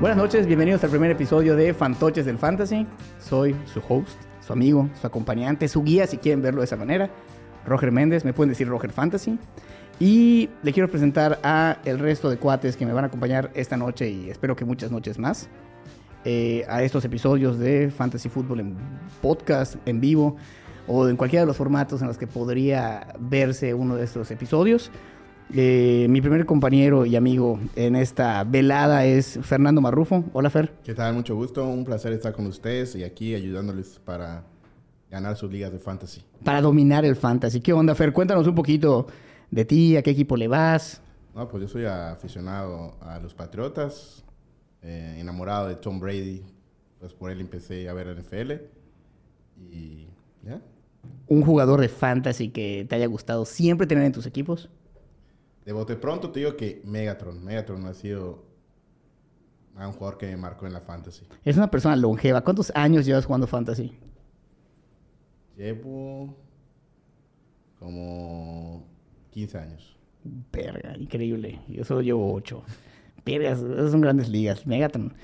Buenas noches, bienvenidos al primer episodio de Fantoches del Fantasy. Soy su host, su amigo, su acompañante, su guía, si quieren verlo de esa manera. Roger Méndez, me pueden decir Roger Fantasy. Y le quiero presentar a el resto de cuates que me van a acompañar esta noche y espero que muchas noches más. eh, a estos episodios de Fantasy Football en podcast, en vivo o en cualquiera de los formatos en los que podría verse uno de estos episodios. Eh, mi primer compañero y amigo en esta velada es Fernando Marrufo. Hola Fer. ¿Qué tal? Mucho gusto. Un placer estar con ustedes y aquí ayudándoles para ganar sus ligas de fantasy. Para dominar el fantasy. ¿Qué onda Fer? Cuéntanos un poquito de ti, a qué equipo le vas. No, pues yo soy aficionado a los Patriotas, eh, enamorado de Tom Brady. Pues por él empecé a ver NFL. Y ya. Un jugador de fantasy que te haya gustado siempre tener en tus equipos. De bote pronto te digo que Megatron. Megatron ha sido un jugador que me marcó en la fantasy. Es una persona longeva. ¿Cuántos años llevas jugando fantasy? Llevo como 15 años. Verga, increíble. Yo solo llevo 8. Vergas, esas son grandes ligas. Megatron.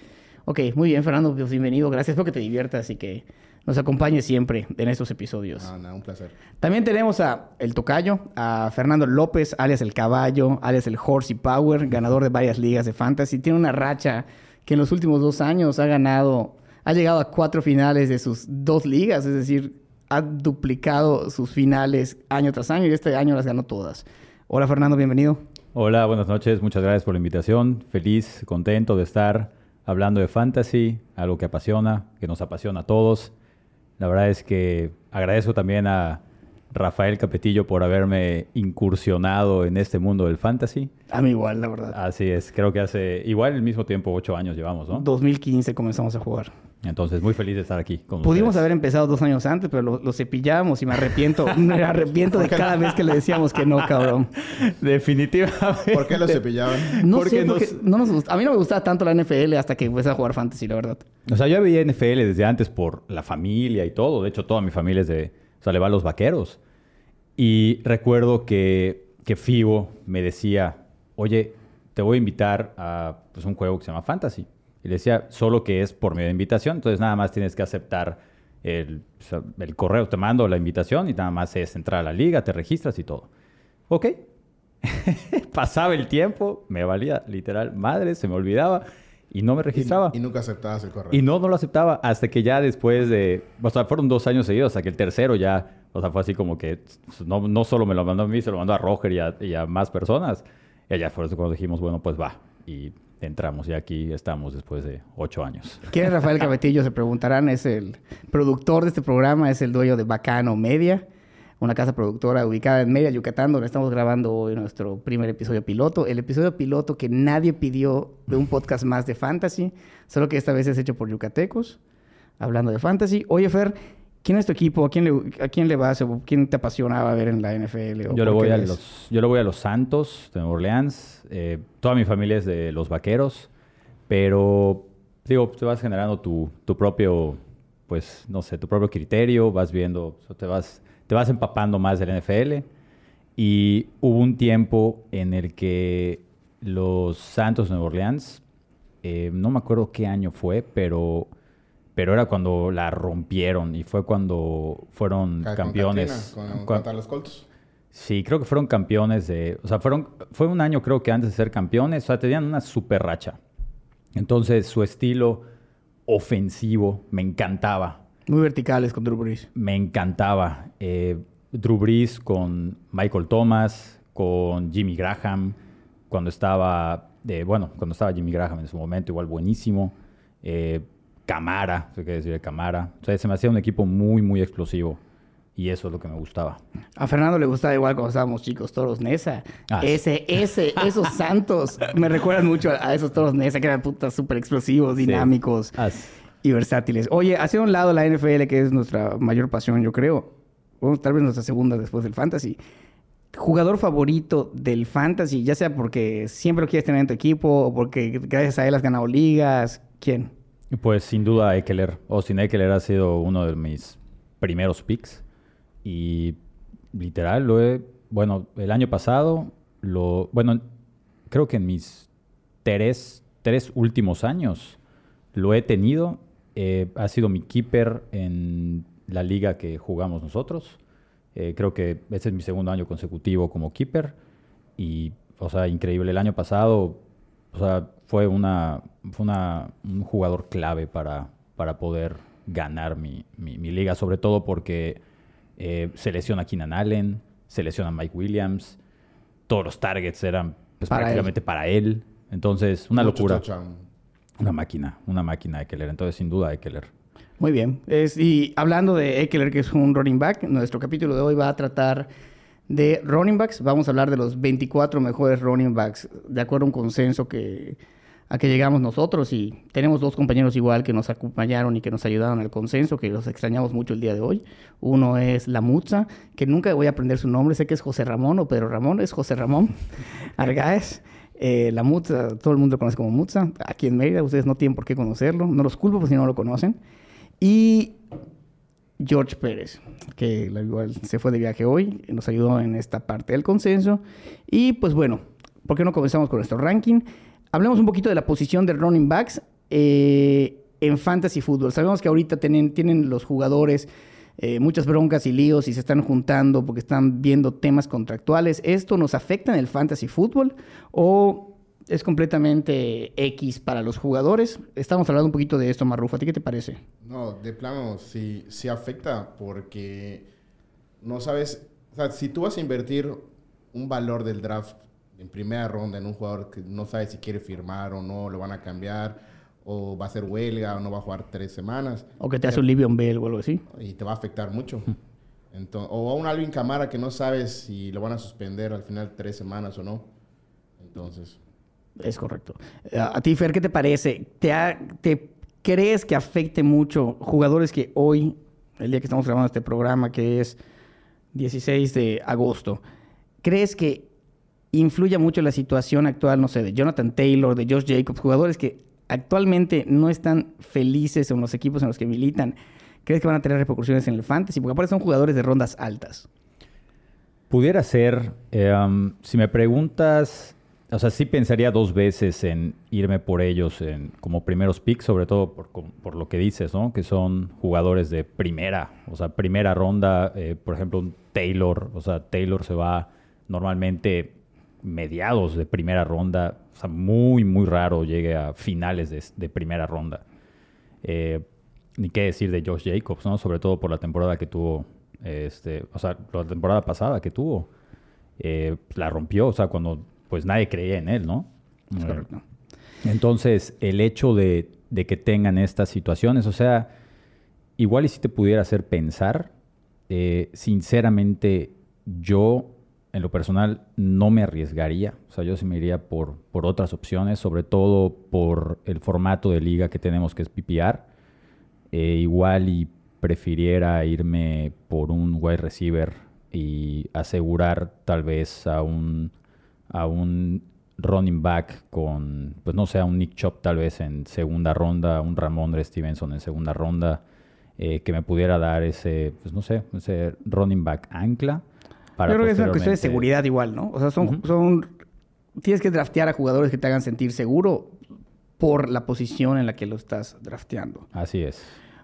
Ok, muy bien, Fernando. Pues bienvenido. Gracias. Espero que te diviertas y que nos acompañes siempre en estos episodios. No, no, un placer. También tenemos a El Tocayo, a Fernando López, alias El Caballo, alias El Horsey Power, ganador de varias ligas de fantasy. Tiene una racha que en los últimos dos años ha ganado, ha llegado a cuatro finales de sus dos ligas, es decir, ha duplicado sus finales año tras año y este año las ganó todas. Hola Fernando, bienvenido. Hola, buenas noches. Muchas gracias por la invitación. Feliz, contento de estar hablando de fantasy, algo que apasiona, que nos apasiona a todos. La verdad es que agradezco también a Rafael Capetillo por haberme incursionado en este mundo del fantasy. A mí igual, la verdad. Así es, creo que hace igual el mismo tiempo, ocho años llevamos, ¿no? 2015 comenzamos a jugar. Entonces, muy feliz de estar aquí con Pudimos ustedes. haber empezado dos años antes, pero lo, lo cepillamos y me arrepiento. me arrepiento de cada vez que le decíamos que no, cabrón. Definitivamente. ¿Por qué lo cepillaban? No Porque sé, porque nos- no nos gusta- a mí no me gustaba tanto la NFL hasta que empecé a jugar fantasy, la verdad. O sea, yo veía NFL desde antes por la familia y todo. De hecho, toda mi familia es de... O sea, le va a los vaqueros. Y recuerdo que, que Fibo me decía, oye, te voy a invitar a pues, un juego que se llama Fantasy. Y le decía, solo que es por medio de invitación. Entonces, nada más tienes que aceptar el, el correo. Te mando la invitación y nada más es entrar a la liga, te registras y todo. Ok. Pasaba el tiempo, me valía literal madre, se me olvidaba y no me registraba. Y, y nunca aceptabas el correo. Y no, no lo aceptaba hasta que ya después de... O sea, fueron dos años seguidos hasta que el tercero ya... O sea, fue así como que no, no solo me lo mandó a mí, se lo mandó a Roger y a, y a más personas. Y ya fue eso cuando dijimos, bueno, pues va. Y entramos y aquí estamos después de ocho años. ¿Quién es Rafael Cabetillo? Se preguntarán. Es el productor de este programa, es el dueño de Bacano Media, una casa productora ubicada en Mérida, Yucatán, donde estamos grabando hoy nuestro primer episodio piloto. El episodio piloto que nadie pidió de un podcast más de fantasy, solo que esta vez es hecho por yucatecos, hablando de fantasy. Oye, Fer, ¿quién es tu equipo? ¿A quién le, a quién le vas? ¿O ¿Quién te apasionaba ver en la NFL? ¿O Yo le, voy a ves? los, yo le voy a los Santos de Nueva Orleans. Eh, toda mi familia es de los Vaqueros. Pero, digo, te vas generando tu, tu propio, pues, no sé, tu propio criterio. Vas viendo, vas, te vas empapando más del NFL. Y hubo un tiempo en el que los Santos de Nueva Orleans, eh, no me acuerdo qué año fue, pero, pero era cuando la rompieron y fue cuando fueron Ca- con campeones. Katrina, con- contra los Colts. Sí, creo que fueron campeones de... O sea, fueron, fue un año creo que antes de ser campeones. O sea, tenían una super racha. Entonces, su estilo ofensivo me encantaba. Muy verticales con Drew Brees. Me encantaba. Eh, Drew Brees con Michael Thomas, con Jimmy Graham, cuando estaba... eh, bueno, cuando estaba Jimmy Graham en su momento, igual buenísimo. Eh, Camara, se quiere decir de Camara. O sea, se me hacía un equipo muy, muy explosivo. Y eso es lo que me gustaba. A Fernando le gustaba igual cuando estábamos chicos, toros Nesa. Ah, ese, ese, esos santos me recuerdan mucho a, a esos toros Nesa que eran putas súper explosivos, Sí. dinámicos As- y versátiles. Oye, hacia un lado la NFL, que es nuestra mayor pasión, yo creo. Bueno, tal vez nuestra segunda después del fantasy. Jugador favorito del fantasy, ya sea porque siempre lo quieres tener en tu equipo o porque gracias a él has ganado ligas. ¿Quién? Pues sin duda Eckler. Austin Eckler ha sido uno de mis primeros picks. Y literal lo he... Bueno, el año pasado lo... Bueno, creo que en mis tres tres últimos años lo he tenido. Eh, ha sido mi keeper en la liga que jugamos nosotros. Eh, creo que ese es mi segundo año consecutivo como keeper. Y, o sea, increíble. El año pasado, o sea, fue, una, fue una, un jugador clave para, para poder ganar mi, mi, liga, sobre todo porque eh, se lesiona Keenan Allen, se lesiona Mike Williams, todos los targets eran pues, prácticamente para él. Entonces, una locura. Una máquina, una máquina Eckler. Entonces, sin duda, Eckler. Muy bien. Es, y hablando de Eckler, que es un running back, nuestro capítulo de hoy va a tratar de running backs. Vamos a hablar de los 24 mejores running backs, de acuerdo a un consenso que, a que llegamos nosotros. Y tenemos dos compañeros igual que nos acompañaron y que nos ayudaron al consenso, que los extrañamos mucho el día de hoy. Uno es La Mutza, que nunca voy a aprender su nombre, sé que es José Ramón o Pedro Ramón, es José Ramón Argaez. Eh, la Mutza, todo el mundo lo conoce como Mutza. Aquí en Mérida, ustedes no tienen por qué conocerlo. No los culpo si no lo conocen. Y George Pérez, que igual se fue de viaje hoy, nos ayudó en esta parte del consenso. Y pues bueno, ¿por qué no comenzamos con nuestro ranking? Hablemos un poquito de la posición de running backs eh, en fantasy fútbol. Sabemos que ahorita tienen, los jugadores eh, muchas broncas y líos y se están juntando porque están viendo temas contractuales. ¿Esto nos afecta en el fantasy fútbol o es completamente X para los jugadores? Estamos hablando un poquito de esto, Marrufo. ¿A ti qué te parece? No, de plano sí, sí afecta porque no sabes, o sea, si tú vas a invertir un valor del draft en primera ronda en un jugador que no sabes si quiere firmar o no, lo van a cambiar o va a ser huelga, o no va a jugar tres semanas. O que te hace un Livion Bell o algo así. Y te va a afectar mucho. o a un Alvin Camara que no sabes si lo van a suspender al final tres semanas o no. Entonces. Es correcto. A ti, Fer, ¿qué te parece? ¿Te, ¿Te crees que afecte mucho jugadores que hoy, el día que estamos grabando este programa, que es 16 de agosto, ¿crees que influya mucho la situación actual, no sé, de Jonathan Taylor, de Josh Jacobs, jugadores que actualmente no están felices en los equipos en los que militan, ¿crees que van a tener repercusiones en el fantasy? Porque aparte son jugadores de rondas altas. Pudiera ser. Um, si me preguntas, o sea, sí pensaría dos veces en irme por ellos en, como primeros picks, sobre todo por, lo que dices, ¿no? Que son jugadores de primera, o sea, primera ronda. Eh, por ejemplo, un Taylor, o sea, Taylor se va normalmente mediados de primera ronda sea, muy, muy raro llegue a finales de, primera ronda. Eh, ni qué decir de Josh Jacobs, ¿no? Sobre todo por la temporada que tuvo, este, o sea, la temporada pasada que tuvo. Eh, la rompió, o sea, cuando pues nadie creía en él, ¿no? Es correcto. Entonces, el hecho de, de, que tengan estas situaciones, o sea, igual y si te pudiera hacer pensar, eh, sinceramente, yo en lo personal no me arriesgaría. O sea, yo sí me iría por, por otras opciones, sobre todo por el formato de liga que tenemos que es PPR. Eh, igual y prefiriera irme por un wide receiver y asegurar tal vez a un, a un running back con, pues no sé, a un Nick Chop tal vez en segunda ronda, un Ramondre Stevenson en segunda ronda, eh, que me pudiera dar ese, pues no sé, ese running back ancla yo creo que es una cuestión de seguridad igual, ¿no? O sea, son, son... Tienes que draftear a jugadores que te hagan sentir seguro por la posición en la que lo estás drafteando. Así es.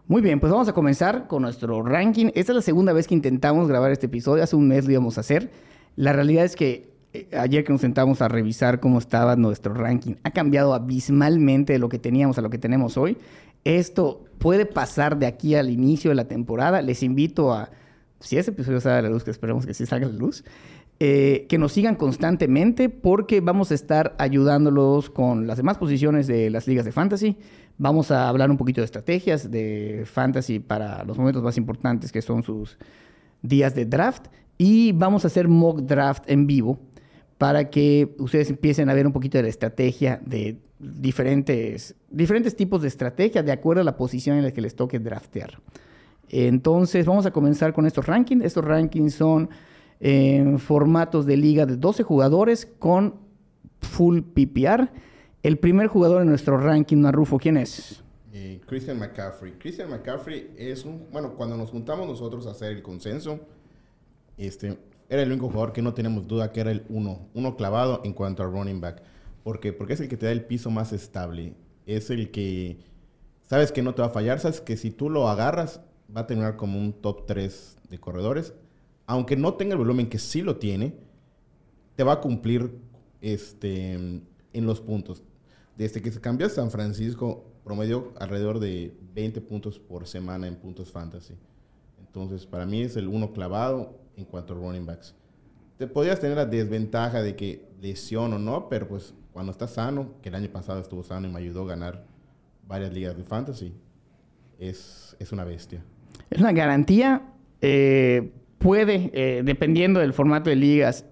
Muy bien, pues vamos a comenzar con nuestro ranking. Esta es la segunda vez que intentamos grabar este episodio. Hace un mes lo íbamos a hacer. La realidad es que eh, ayer que nos sentamos a revisar cómo estaba nuestro ranking, ha cambiado abismalmente de lo que teníamos a lo que tenemos hoy. Esto puede pasar de aquí al inicio de la temporada. Les invito a si ese episodio sale a la luz, que esperemos que sí salga a la luz, eh, que nos sigan constantemente porque vamos a estar ayudándolos con las demás posiciones de las ligas de fantasy. Vamos a hablar un poquito de estrategias de fantasy para los momentos más importantes que son sus días de draft. Y vamos a hacer mock draft en vivo para que ustedes empiecen a ver un poquito de la estrategia de diferentes, diferentes tipos de estrategia de acuerdo a la posición en la que les toque draftear. Entonces, vamos a comenzar con estos rankings. Estos rankings son en formatos de liga de 12 jugadores con full PPR. El primer jugador en nuestro ranking, Marrufo, ¿quién es? Eh, Christian McCaffrey. Christian McCaffrey es un... Bueno, cuando nos juntamos nosotros a hacer el consenso, este, era el único jugador que no tenemos duda que era el uno, uno clavado en cuanto a running back. ¿Por qué? Porque es el que te da el piso más estable. Es el que sabes que no te va a fallar. Sabes que si tú lo agarras, va a terminar como un top 3 de corredores. Aunque no tenga el volumen que sí lo tiene, te va a cumplir este, en los puntos. Desde que se cambió a San Francisco, promedio alrededor de 20 puntos por semana en puntos fantasy. Entonces, para mí es el uno clavado en cuanto a running backs. Te podrías tener la desventaja de que lesión o no, pero pues cuando estás sano, que el año pasado estuvo sano y me ayudó a ganar varias ligas de fantasy, es, es una bestia. Es una garantía. eh, puede, eh, dependiendo del formato de ligas,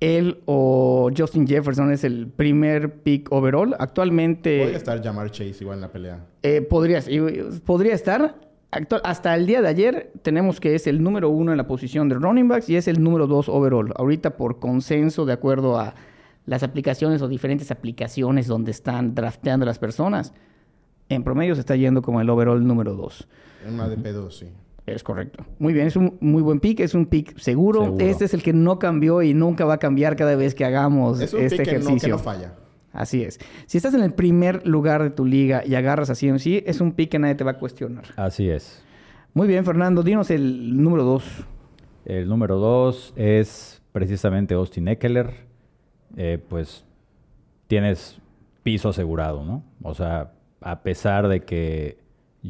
él o Justin Jefferson es el primer pick overall. Actualmente Podría estar Jamar Chase igual en la pelea. eh, podría, podría estar. Actual- hasta el día de ayer tenemos que es el número uno en la posición de running backs y es el número dos overall. Ahorita por consenso, de acuerdo a las aplicaciones o diferentes aplicaciones donde están drafteando las personas, en promedio se está yendo como el overall número dos. En una DP2, sí. Es correcto. Muy bien, es un muy buen pick, es un pick seguro. Seguro. Este es el que no cambió y nunca va a cambiar cada vez que hagamos Es un este pick que no, que ejercicio. no falla. Así es. Si estás en el primer lugar de tu liga y agarras a CMC, es un pick que nadie te va a cuestionar. Así es. Muy bien, Fernando, dinos el número dos. El número dos es precisamente Austin Eckler. Eh, pues tienes piso asegurado, ¿no? O sea, a pesar de que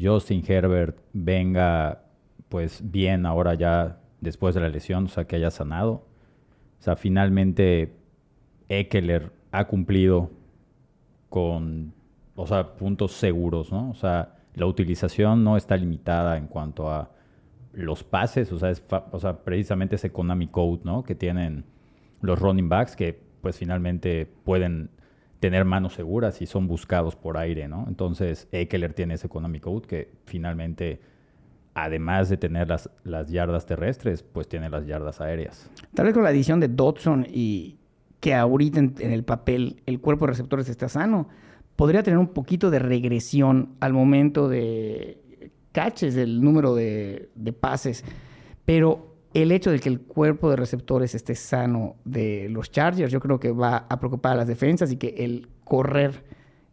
Justin Herbert venga pues bien ahora ya después de la lesión, o sea, que haya sanado. O sea, finalmente Eckler ha cumplido con, o sea, puntos seguros, ¿no? O sea, la utilización no está limitada en cuanto a los pases, o sea, es o sea, precisamente ese Konami Code, ¿no? Que tienen los running backs que pues finalmente pueden tener manos seguras y son buscados por aire, ¿no? Entonces, Eckler tiene ese Konami Code que finalmente, además de tener las, las yardas terrestres, pues tiene las yardas aéreas. Tal vez con la adición de Dodson y que ahorita en, el papel el cuerpo de receptores está sano, podría tener un poquito de regresión al momento de catches del número de pases. Pero el hecho de que el cuerpo de receptores esté sano de los Chargers, yo creo que va a preocupar a las defensas y que el correr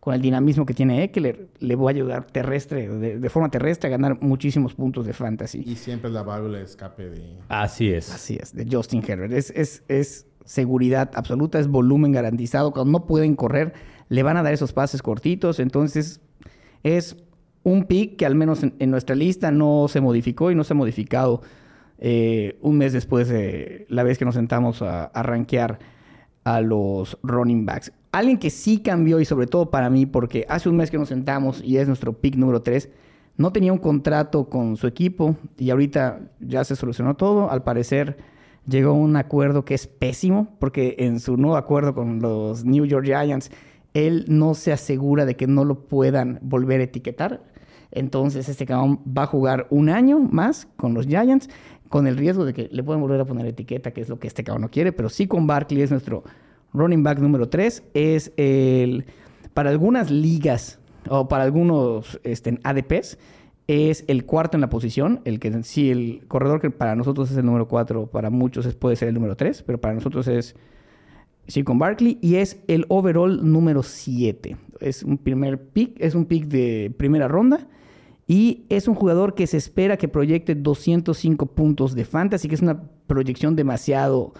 con el dinamismo que tiene Eckler le va a ayudar terrestre, de, de forma terrestre, a ganar muchísimos puntos de fantasy. Y siempre es la válvula de escape de... Así es. Así es, de Justin Herbert. Es, es, es seguridad absoluta, es volumen garantizado. Cuando no pueden correr, le van a dar esos pases cortitos. Entonces, es un pick que al menos en, en nuestra lista no se modificó y no se ha modificado eh, un mes después de la vez que nos sentamos a, a rankear a los running backs. Alguien que sí cambió y sobre todo para mí, porque hace un mes que nos sentamos y es nuestro pick número 3, no tenía un contrato con su equipo y ahorita ya se solucionó todo. Al parecer llegó a un acuerdo que es pésimo porque en su nuevo acuerdo con los New York Giants, él no se asegura de que no lo puedan volver a etiquetar. Entonces este cabrón va a jugar un año más con los Giants con el riesgo de que le puedan volver a poner etiqueta, que es lo que este cabrón no quiere, pero sí con Barkley es nuestro running back número 3. Es el, para algunas ligas o para algunos este, ADPs, es el cuarto en la posición, el que sí, el corredor que para nosotros es el número 4, para muchos es- puede ser el número 3, pero para nosotros es sí con Barkley y es el overall número 7. Es un primer pick, es un pick de primera ronda y es un jugador que se espera que proyecte 205 puntos de fantasy, que es una proyección demasiado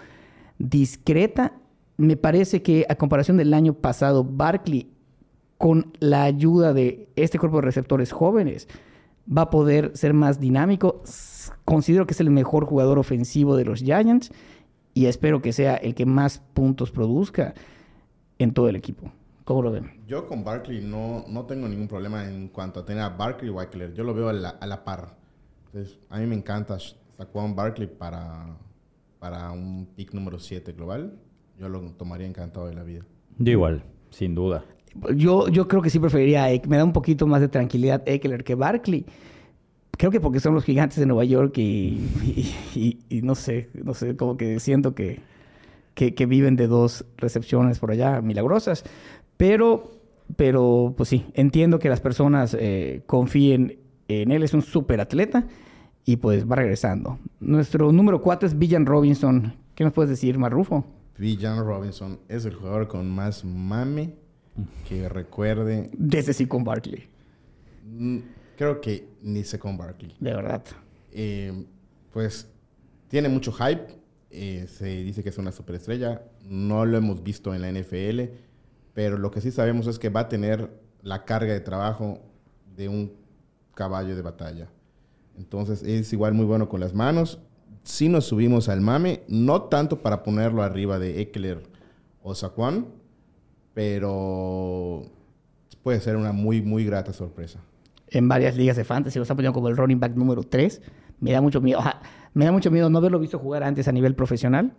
discreta. Me parece que a comparación del año pasado, Barkley, con la ayuda de este cuerpo de receptores jóvenes, va a poder ser más dinámico. Considero que es el mejor jugador ofensivo de los Giants y espero que sea el que más puntos produzca en todo el equipo. ¿Cómo lo ven? Yo con Barkley no, no tengo ningún problema en cuanto a tener a Barkley o Eckler. Yo lo veo a la, a la par. Entonces, a mí me encanta Saquon Barkley para, para un pick número 7 global. Yo lo tomaría encantado de la vida. Yo igual, sin duda. Yo, yo creo que sí preferiría a Eck- Me da un poquito más de tranquilidad Eckler que Barkley. Creo que porque son los gigantes de Nueva York y, y- y- y no sé, no sé, como que siento que, que, que viven de dos recepciones por allá milagrosas. Pero, pero pues sí, entiendo que las personas eh, confíen en él. Es un súper atleta y pues va regresando. Nuestro número cuatro es Villan Robinson. ¿Qué nos puedes decir, Marrufo? Bijan Robinson es el jugador con más mame que recuerde. Desde sí con Barkley. Mm, Creo que ni sé con Barkley. De verdad. Eh, pues tiene mucho hype. eh, se dice que es una superestrella. No lo hemos visto en la NFL. Pero lo que sí sabemos es que va a tener la carga de trabajo de un caballo de batalla. Entonces es igual muy bueno con las manos. Si nos subimos al mame, no tanto para ponerlo arriba de Eckler o Saquon, pero puede ser una muy, muy grata sorpresa. En varias ligas de fantasy lo están poniendo como el running back número 3. Me da mucho miedo. Me da mucho miedo no haberlo visto jugar antes a nivel profesional.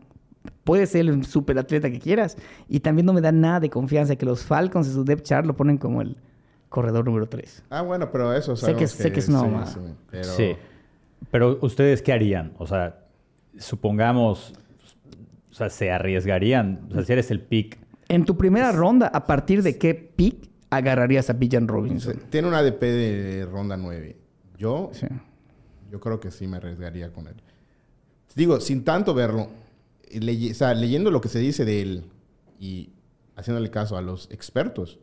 Puede ser el superatleta que quieras. Y también no me da nada de confianza que los Falcons en su depth chart lo ponen como el corredor número 3. Ah, bueno, pero eso Sé que- sabemos sé que es una mamada. pero Sí. Pero ustedes qué harían? O sea, supongamos, o sea, se arriesgarían. O sea, si eres el pick, En tu primera ronda, ¿a partir de qué pick agarrarías a Bijan Robinson? Tiene una ADP de ronda 9. Yo, Sí. yo creo que sí me arriesgaría con él. Digo, sin tanto verlo, leye- o sea, leyendo lo que se dice de él y haciéndole caso a los expertos.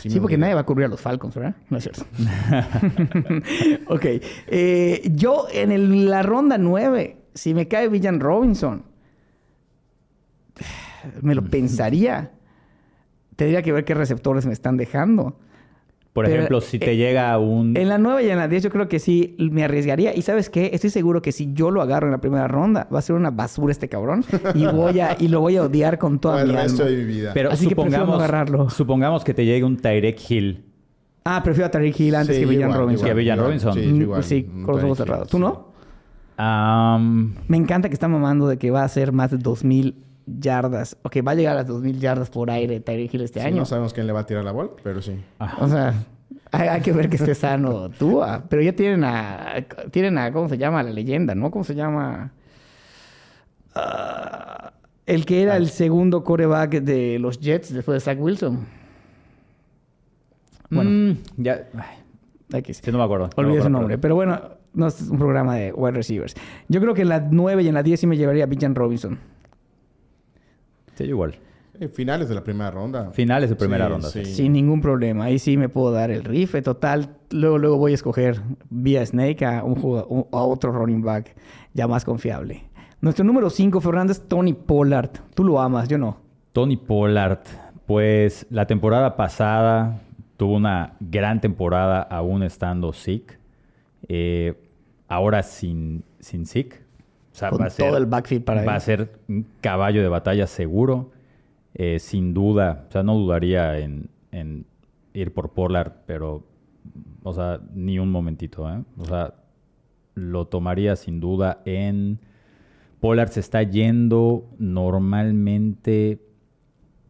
Sí, porque nadie va a cubrir a los Falcons, ¿verdad? No es cierto. ok. eh, yo en el- la ronda 9, si me cae Villan Robinson, me lo pensaría. Tendría que ver qué receptores me están dejando. Por Pero, ejemplo, si te eh, llega un... En la 9 y en la 10 yo creo que sí me arriesgaría. Y ¿sabes qué? Estoy seguro que si yo lo agarro en la primera ronda, va a ser una basura este cabrón. Y, voy a, y lo voy a odiar con toda mi resto alma. de mi vida. Pero Así que supongamos, agarrarlo. supongamos que te llegue un Tyrek Hill. Ah, prefiero a Tariq Hill antes Sí, que Villan igual, Robinson. Que a Villan igual, Robinson. Sí, Mm, igual. sí, con los ojos cerrados. ¿Tú sí. no? Me encanta que está mamando de que va a hacer más de 2.000 yardas. O que va a llegar a las 2.000 yardas por aire Tyreek Hill este Sí, año. No sabemos quién le va a tirar la bola, pero sí. O sea, hay, hay que ver que esté sano Tua. Pero ya tienen a... Tienen a... ¿Cómo se llama? La leyenda, ¿no? ¿Cómo se llama? Ah, el que era el segundo coreback de los Jets después de Zach Wilson. Bueno. mm, ya... ay, sí, no me acuerdo. No Olvidé su nombre. pero- Pero bueno, no es un programa de wide receivers. Yo creo que en la 9 y en la 10 sí me llevaría a Bijan Robinson. Sí, igual. Eh, finales de la primera ronda. Finales de primera Sí, ronda. sí. sí. Sin ningún problema. Ahí sí me puedo dar el rife. Total, luego, luego voy a escoger vía Snake a, un jugado- un- a otro running back ya más confiable. Nuestro número 5, Fernando, es Tony Pollard. Tú lo amas, yo no. Tony Pollard, pues la temporada pasada tuvo una gran temporada aún estando sick. Eh, ahora sin, sin sick. O sea, Con va a ser, todo el backfield para Va él. a ser un caballo de batalla seguro. Eh, sin duda. O sea, no dudaría en, en ir por Pollard, pero, o sea, ni un momentito. ¿eh? O sea, lo tomaría sin duda en... Pollard se está yendo normalmente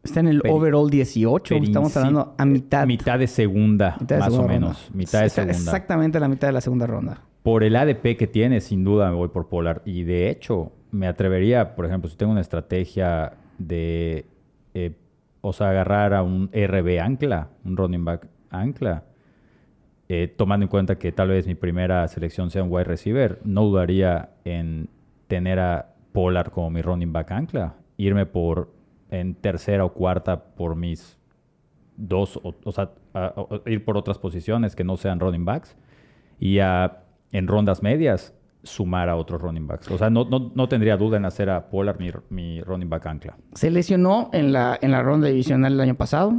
Está en el overall 18. Estamos hablando a mitad. Mitad de segunda, mitad de más o menos. ronda. Mitad de Está segunda. Exactamente la mitad de la segunda ronda. Por el ADP que tiene, sin duda me voy por Polar. Y de hecho, me atrevería, por ejemplo, si tengo una estrategia de, eh, o sea, agarrar a un RB ancla, un running back ancla, eh, tomando en cuenta que tal vez mi primera selección sea un wide receiver, no dudaría en tener a Polar como mi running back ancla. Irme por en tercera o cuarta por mis dos, o, o sea, ir por otras posiciones que no sean running backs y a- en rondas medias sumar a otros running backs. O sea, no, no, no tendría duda en hacer a Pollard mi, mi running back ancla. Se lesionó en la, en la ronda divisional el año pasado.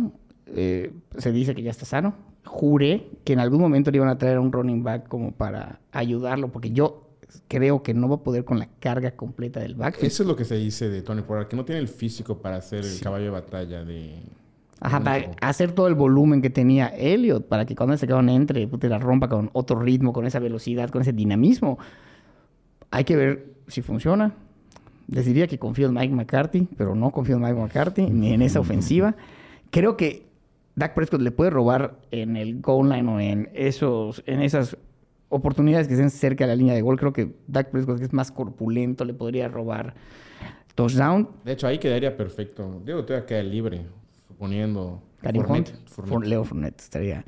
Eh, se dice que ya está sano. Juré que en algún momento le iban a traer a un running back como para ayudarlo, porque yo creo que no va a poder con la carga completa del back. Eso es lo que se dice de Tony Pollard, que no tiene el físico para ser el caballo de batalla de... Ajá, para hacer todo el volumen que tenía Elliot, para que cuando ese cabrón entre, puta, la rompa con otro ritmo, con esa velocidad, con ese dinamismo. Hay que ver si funciona. Les diría que confío en Mike McCarthy, pero no confío en Mike McCarthy ni en esa ofensiva. Creo que Dak Prescott le puede robar en el goal line o en, esos, en esas oportunidades que estén cerca de la línea de gol. Creo que Dak Prescott, que es más corpulento, le podría robar touchdown. De hecho, ahí quedaría perfecto. Diego todavía queda libre, Hunt, Fournette, Fournette. Leo Fournette. Estaría,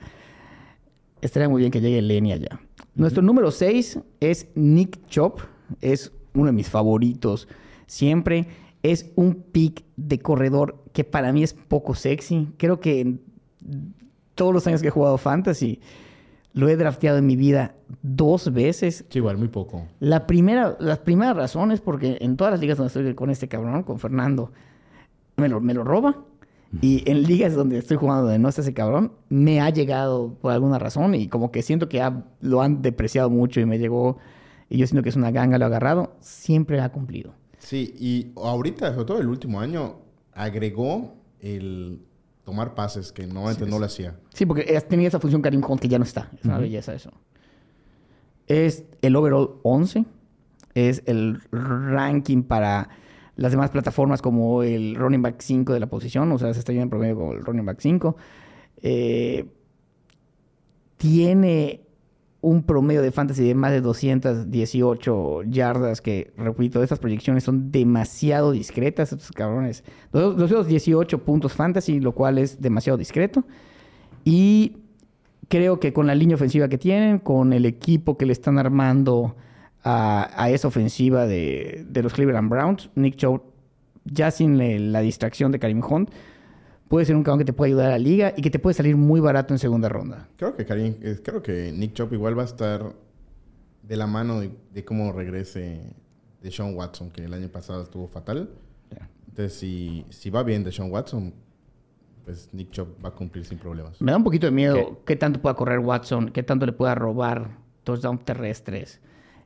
estaría muy bien que llegue Lenny allá. Nuestro número 6 es Nick Chop. Es uno de mis favoritos siempre. es un pick de corredor que para mí es poco sexy. Creo que en todos los años que he jugado Fantasy, lo he drafteado en mi vida dos veces. Sí, igual, muy poco. La primera, las primeras razones, porque en todas las ligas donde estoy con este cabrón, con Fernando, me lo, me lo roba. Y en ligas donde estoy jugando donde no está ese cabrón, me ha llegado por alguna razón y como que siento que ha- lo han depreciado mucho y me llegó y yo siento que es una ganga, lo ha agarrado, siempre ha cumplido. Sí, y ahorita, sobre todo el último año, agregó el tomar pases que normalmente no lo hacía. Sí, porque tenía esa función Karim Hunt que ya no está. Es una belleza eso. Es el overall 11. Es el ranking para las demás plataformas como el running back 5 de la posición. O sea, se está yendo en promedio como el running back 5. Eh, tiene un promedio de fantasy de más de 218 yardas que, repito, estas proyecciones son demasiado discretas, estos cabrones. 218 puntos fantasy, lo cual es demasiado discreto. Y creo que con la línea ofensiva que tienen, con el equipo que le están armando a, a esa ofensiva de, de los Cleveland Browns, Nick Chubb, ya sin le- la distracción de Karim Hunt, puede ser un cabrón que te puede ayudar a la liga y que te puede salir muy barato en segunda ronda. Creo que Karim, eh, creo que Nick Chop igual va a estar de la mano de, de cómo regrese de Sean Watson, que el año pasado estuvo fatal. Entonces, si, si va bien de Sean Watson, pues Nick Chop va a cumplir sin problemas. Me da un poquito de miedo ¿Qué? qué tanto pueda correr Watson, qué tanto le pueda robar touchdowns terrestres.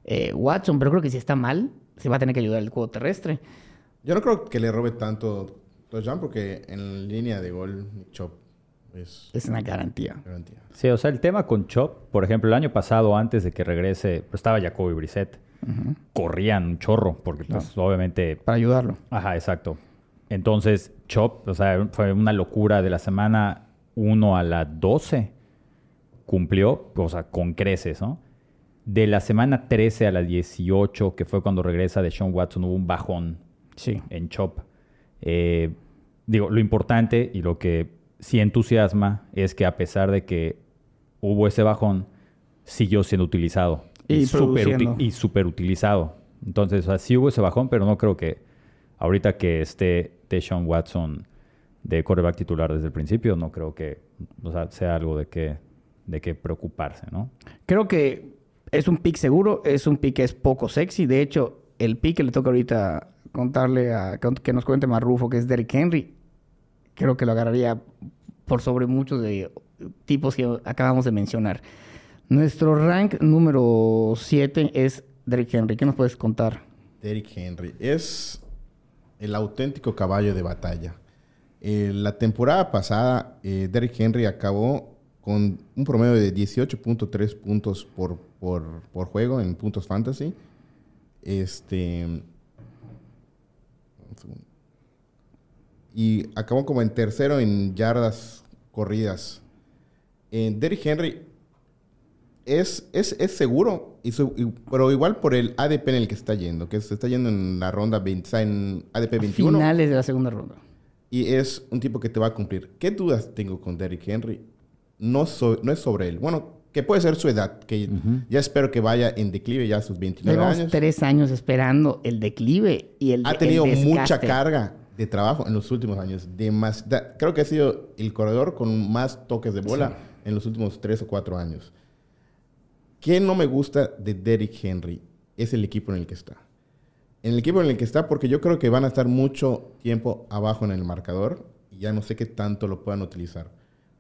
Eh, Watson, pero creo que si está mal, se va a tener que ayudar el juego terrestre. Yo no creo que le robe tanto touchdown porque en línea de gol Chop es Es una garantía. garantía. Sí, o sea, el tema con Chop, por ejemplo, el año pasado, antes de que regrese, pues estaba Jacoby Brissett. Corrían un chorro, porque pues obviamente... Para ayudarlo. Ajá, exacto. Entonces, Chop, o sea, fue una locura de la semana 1 a la 12. Cumplió, o sea, con creces, ¿no? De la semana 13 a la 18, que fue cuando regresa de Sean Watson, hubo un bajón Sí. en Chop. Eh, digo, lo importante y lo que sí entusiasma es que a pesar de que hubo ese bajón, siguió siendo utilizado. Y y súper utilizado. Entonces, o sea, sí hubo ese bajón, pero no creo que ahorita que esté Deshaun Watson de quarterback titular desde el principio, no creo que o sea, sea algo de que, de que preocuparse, ¿no? Creo que es un pick seguro, es un pick que es poco sexy. De hecho, el pick que le toca ahorita contarle a que nos cuente Marrufo, que es Derrick Henry, creo que lo agarraría por sobre muchos de tipos que acabamos de mencionar. Nuestro rank número 7 es Derrick Henry. ¿Qué nos puedes contar? Derrick Henry es el auténtico caballo de batalla. Eh, la temporada pasada, eh, Derrick Henry acabó con un promedio de 18.3 puntos por, por, por juego en puntos fantasy. Este. Y acabó como en tercero en yardas corridas. Eh, Derrick Henry es, es, es seguro, y su- y- pero igual por el ADP en el que está yendo, que se está yendo en la ronda 20, está en ADP 21 Finales de la segunda ronda. y es un tipo que te va a cumplir. ¿Qué dudas tengo con Derrick Henry? No, so- no es sobre él. Bueno, que puede ser su edad, que ya espero que vaya en declive ya a sus 29 Llevamos años. tres años esperando el declive y el Ha el tenido mucha desgaste. carga de trabajo en los últimos años. Demas- da- creo que ha sido el corredor con más toques de bola en los últimos tres o cuatro años. ¿Qué no me gusta de Derrick Henry? Es el equipo en el que está. En el equipo en el que está, porque yo creo que van a estar mucho tiempo abajo en el marcador y ya no sé qué tanto lo puedan utilizar.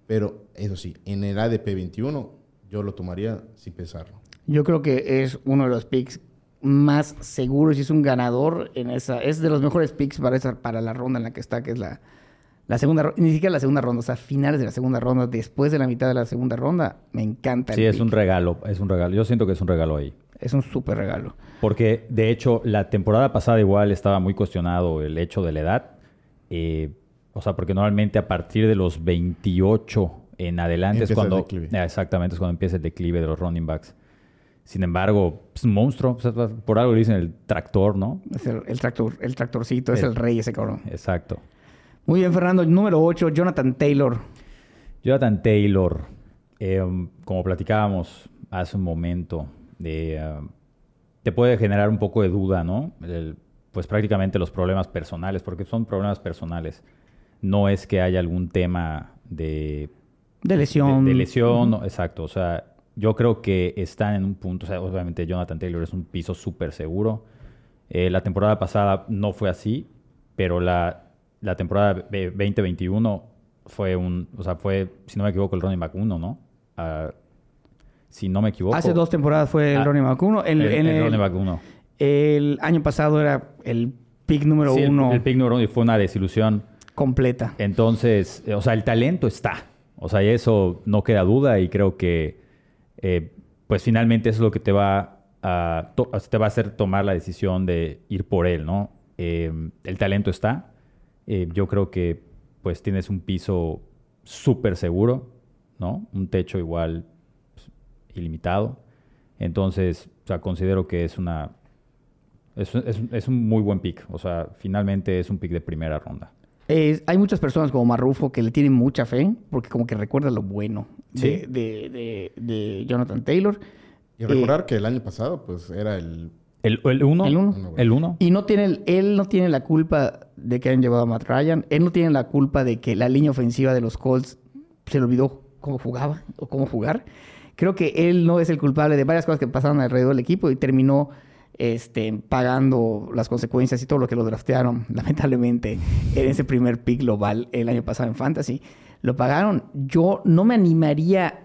Pero eso sí, en el ADP 21 yo lo tomaría sin pensarlo. Yo creo que es uno de los picks más seguros y es un ganador en esa. Es de los mejores picks para, esa, para la ronda en la que está, que es la, la segunda ronda. Ni siquiera la segunda ronda, o sea, finales de la segunda ronda, después de la mitad de la segunda ronda. Me encanta. el Sí, es un regalo, es un regalo. Yo siento que es un regalo ahí. Es un súper regalo. Porque, de hecho, la temporada pasada igual estaba muy cuestionado el hecho de la edad. Eh, o sea, porque normalmente a partir de los 28 en adelante es Empieza el cuando... declive. Ah, exactamente, es cuando empieza el declive de los running backs. Sin embargo, es un monstruo. o sea, por algo le dicen el tractor, ¿no? Es el, el tractor, el tractorcito, es El- el rey ese cabrón. Exacto. Muy bien, Fernando. Número 8, Jonathan Taylor. Jonathan Taylor, eh, como platicábamos hace un momento, de, eh, te puede generar un poco de duda, ¿no? El- pues prácticamente los problemas personales, porque son problemas personales. No es que haya algún tema de... De lesión. De, de lesión, no, exacto. O sea, yo creo que están en un punto, o sea, obviamente Jonathan Taylor es un piso súper seguro. Eh, la temporada pasada no fue así, pero la, la temporada 2021 fue un, o sea, fue, si no me equivoco, el Ronnie Mac 1, ¿no? Uh, si no me equivoco. Hace dos temporadas fue el Ah, Ronnie Mac 1. El, el, el el- Ronnie Mac 1. el año pasado era el pick número Sí, el- uno el, pick número uno y fue una desilusión. completa. Entonces, eh, o sea, el talento está. O sea, eso no queda duda y creo que, eh, pues finalmente eso es lo que te va a, te va a hacer tomar la decisión de ir por él, ¿no? Eh, el talento está. Eh, yo creo que, pues tienes un piso súper seguro, ¿no? Un techo igual pues, ilimitado. Entonces, o sea, considero que es una... Es, es- es un muy buen pick. O sea, finalmente es un pick de primera ronda. Eh, hay muchas personas como Marrufo que le tienen mucha fe porque como que recuerda lo bueno de, Sí. de- de- de Jonathan Taylor. Y Eh, recordar que el año pasado, pues, era el... El 1. El uno. El 1. Y no tiene, él no tiene la culpa de que hayan llevado a Matt Ryan. Él no tiene la culpa de que la línea ofensiva de los Colts se le olvidó cómo jugaba o cómo jugar. Creo que él no es el culpable de varias cosas que pasaron alrededor del equipo y terminó este, pagando las consecuencias y todo lo que lo draftearon, lamentablemente, en ese primer pick global el año pasado en Fantasy. Lo pagaron. Yo no me animaría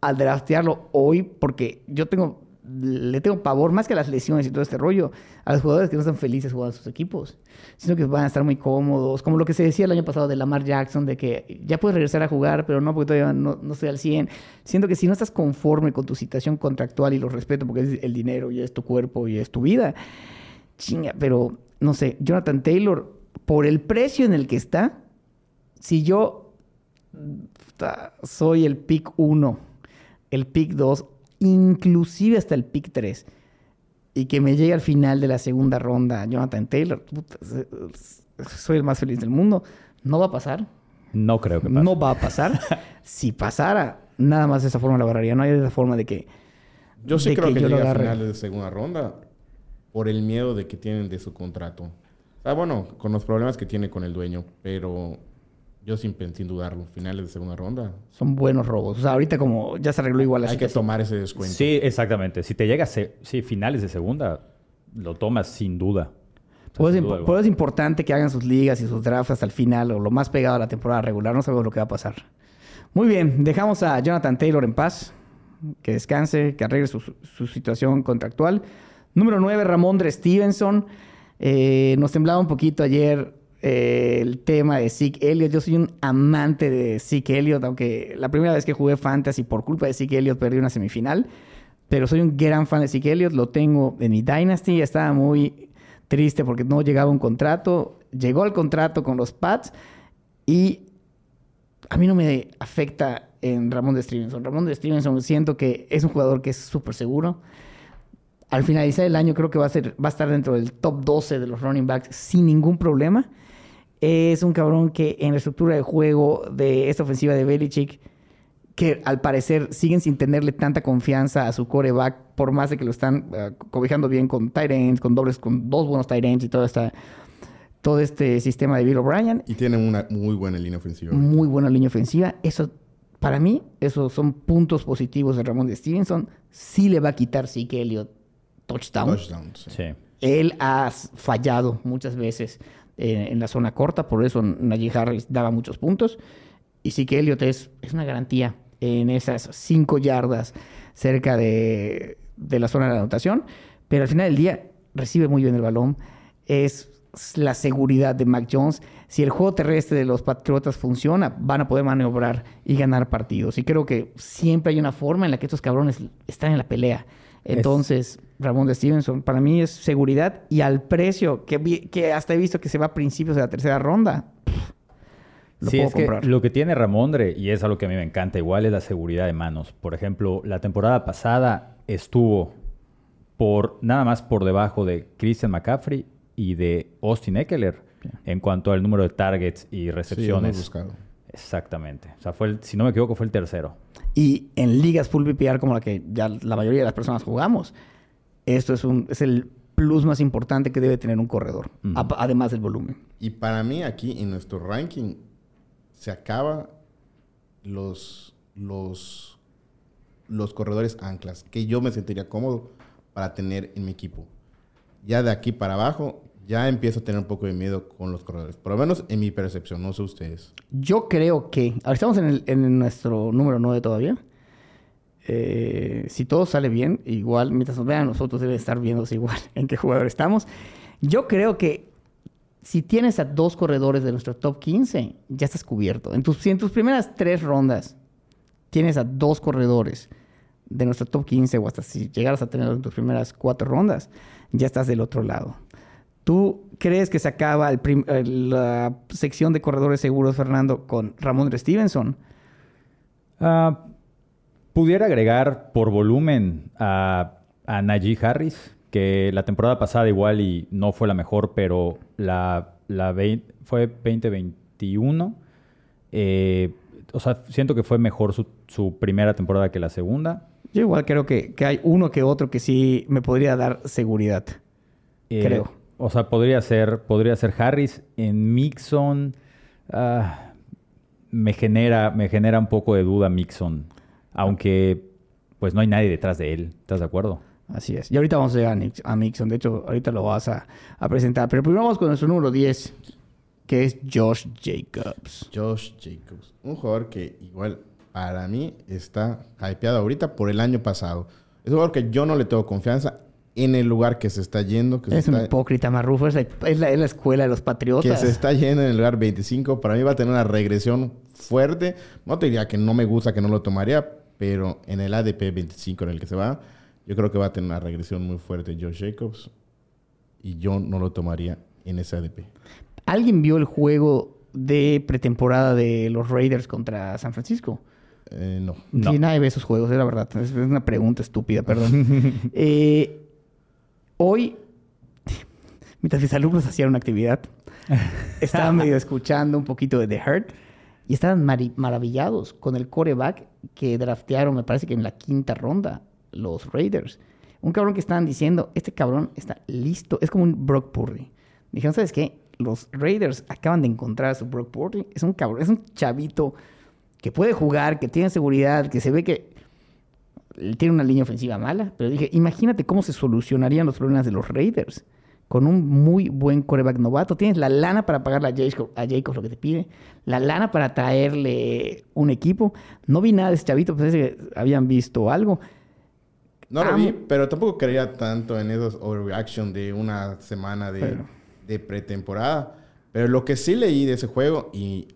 a draftearlo hoy porque yo tengo le tengo pavor más que a las lesiones y todo este rollo a los jugadores que no están felices jugando en sus equipos sino que van a estar muy cómodos como lo que se decía el año pasado de Lamar Jackson de que ya puedes regresar a jugar pero no porque todavía no, no estoy al 100 siento que si no estás conforme con tu situación contractual y lo respeto porque es el dinero y es tu cuerpo y es tu vida chinga pero no sé Jonathan Taylor por el precio en el que está si yo soy el pick 1, el pick 2, inclusive hasta el pick 3, y que me llegue al final de la segunda ronda Jonathan Taylor, puta, soy el más feliz del mundo. No va a pasar. No creo que pase. No va a pasar. si pasara, nada más de esa forma lo agarraría. No hay de esa forma de que... Yo sí de creo que, yo lo llega a finales de segunda ronda por el miedo de que tienen de su contrato. Ah, bueno, con los problemas que tiene con el dueño, pero yo sin, dudarlo, finales de segunda ronda. Son buenos robos. O sea, ahorita como ya se arregló igual la Hay que tomar ese descuento. Sí, exactamente. Si te llega a se- sí, finales de segunda, lo tomas sin duda. O sea, Por eso, sin es duda impo- por eso alguna. es importante que hagan sus ligas y sus drafts hasta el final o lo más pegado a la temporada regular. No sabemos lo que va a pasar. Muy bien, dejamos a Jonathan Taylor en paz. Que descanse, que arregle su, su situación contractual. Número 9, Ramondre Stevenson. Eh, nos temblaba un poquito ayer eh, el tema de Zeke Elliott. Yo soy un amante de Zeke Elliott, aunque la primera vez que jugué Fantasy por culpa de Zeke Elliott perdí una semifinal. Pero soy un gran fan de Zeke Elliott, lo tengo en mi Dynasty. Estaba muy triste porque no llegaba un contrato. Llegó el contrato con los Pats y a mí no me afecta en Ramón de Stevenson. Ramón de Stevenson siento que es un jugador que es súper seguro. Al finalizar el año creo que va a, ser, va a estar dentro del top 12 de los running backs sin ningún problema. Es un cabrón que en la estructura de juego de esta ofensiva de Belichick, que al parecer siguen sin tenerle tanta confianza a su coreback, por más de que lo están eh, cobijando bien con tight ends, con dobles, con dos buenos tight ends y toda esta, todo este sistema de Bill O'Brien. Y tienen una muy buena línea ofensiva. Muy buena línea ofensiva. Eso, para mí, esos son puntos positivos de Ramón de Stevenson. Sí le va a quitar Zeke Elliott touchdown. Touchdowns. Sí. Él ha fallado muchas veces eh, en la zona corta, por eso Najee Harris daba muchos puntos. Y sí que Elliott es, es una garantía en esas cinco yardas cerca de, de la zona de la anotación. Pero al final del día recibe muy bien el balón. Es la seguridad de Mac Jones. Si el juego terrestre de los Patriotas funciona, van a poder maniobrar y ganar partidos. Y creo que siempre hay una forma en la que estos cabrones están en la pelea. Entonces, Ramón de Stevenson, para mí es seguridad y al precio que, vi- que hasta he visto que se va a principios de la tercera ronda. pff, Lo sí, puedo es que comprar. lo que tiene Ramondre, y es algo que a mí me encanta, igual es la seguridad de manos. Por ejemplo, la temporada pasada estuvo por nada más por debajo de Christian McCaffrey y de Austin Eckler en cuanto al número de targets y recepciones. Exactamente. O sea, fue el- si no me equivoco, fue el tercero. Y en ligas full PPR como la que ya la mayoría de las personas jugamos, esto es, un, es el plus más importante que debe tener un corredor, además del volumen. Y para mí aquí en nuestro ranking se acaba los, los, los corredores anclas, que yo me sentiría cómodo para tener en mi equipo. Ya de aquí para abajo, ya empiezo a tener un poco de miedo con los corredores. Por lo menos en mi percepción, no sé ustedes. Yo creo que. Ahora estamos en, el- en nuestro número 9 todavía. Eh, si todo sale bien, igual, mientras nos vean nosotros, debe estar viéndose igual en qué jugador estamos. Yo creo que si tienes a dos corredores de nuestro top 15, ya estás cubierto. En tus, si en tus primeras tres rondas tienes a dos corredores de nuestro top 15, o hasta si llegaras a tener en tus primeras cuatro rondas, ya estás del otro lado. ¿Tú crees que se acaba la sección de corredores seguros, Fernando, con Ramón Stevenson? Ah, pudiera agregar por volumen a, a Najee Harris, que la temporada pasada igual y no fue la mejor, pero la, fue 2021. Eh, o sea, siento que fue mejor su, su primera temporada que la segunda. Yo igual creo que, que hay uno que otro que sí me podría dar seguridad. Eh, Creo. O sea, podría ser, podría ser Harris. En Mixon ah, me, genera, me genera un poco de duda Mixon. Aunque pues no hay nadie detrás de él. ¿Estás de acuerdo? Así es. Y ahorita vamos a llegar a Mixon. De hecho, ahorita lo vas a, a presentar. Pero primero vamos con nuestro número 10, que es Josh Jacobs. Josh Jacobs, un jugador que igual para mí está hypeado ahorita por el año pasado. Es un jugador que yo no le tengo confianza en el lugar que se está yendo, que, Es se, un está, hipócrita, Marrufo. Es la, es, la, es la escuela de los que patriotas. se está yendo en el lugar 25. Para mí va a tener una regresión fuerte. No te diría que no me gusta, que no lo tomaría, pero en el ADP 25 en el que se va, yo creo que va a tener una regresión muy fuerte Josh Jacobs y yo no lo tomaría en ese ADP. ¿Alguien vio el juego de pretemporada de los Raiders contra San Francisco? Eh, no. No. Sí, nadie ve esos juegos, es la verdad. Es una pregunta estúpida, perdón. Eh, hoy, mientras mis alumnos hacían una actividad, estaba medio escuchando un poquito de The Hurt y estaban maravillados con el coreback que draftearon, me parece que en la quinta ronda, los Raiders. Un cabrón que estaban diciendo, este cabrón está listo, es como un Brock Purdy. Dijeron, ¿sabes qué? Los Raiders acaban de encontrar a su Brock Purdy. Es un cabrón, es un chavito que puede jugar, que tiene seguridad, que se ve que tiene una línea ofensiva mala. Pero dije, imagínate cómo se solucionarían los problemas de los Raiders con un muy buen coreback novato. Tienes la lana para pagarle a Jacob, a Jacobs lo que te pide, la lana para traerle un equipo. No vi nada de ese chavito, pues que habían visto algo. No lo vi, pero tampoco creía tanto en esos overreaction de una semana de, Pero- de pretemporada. Pero lo que sí leí de ese juego, y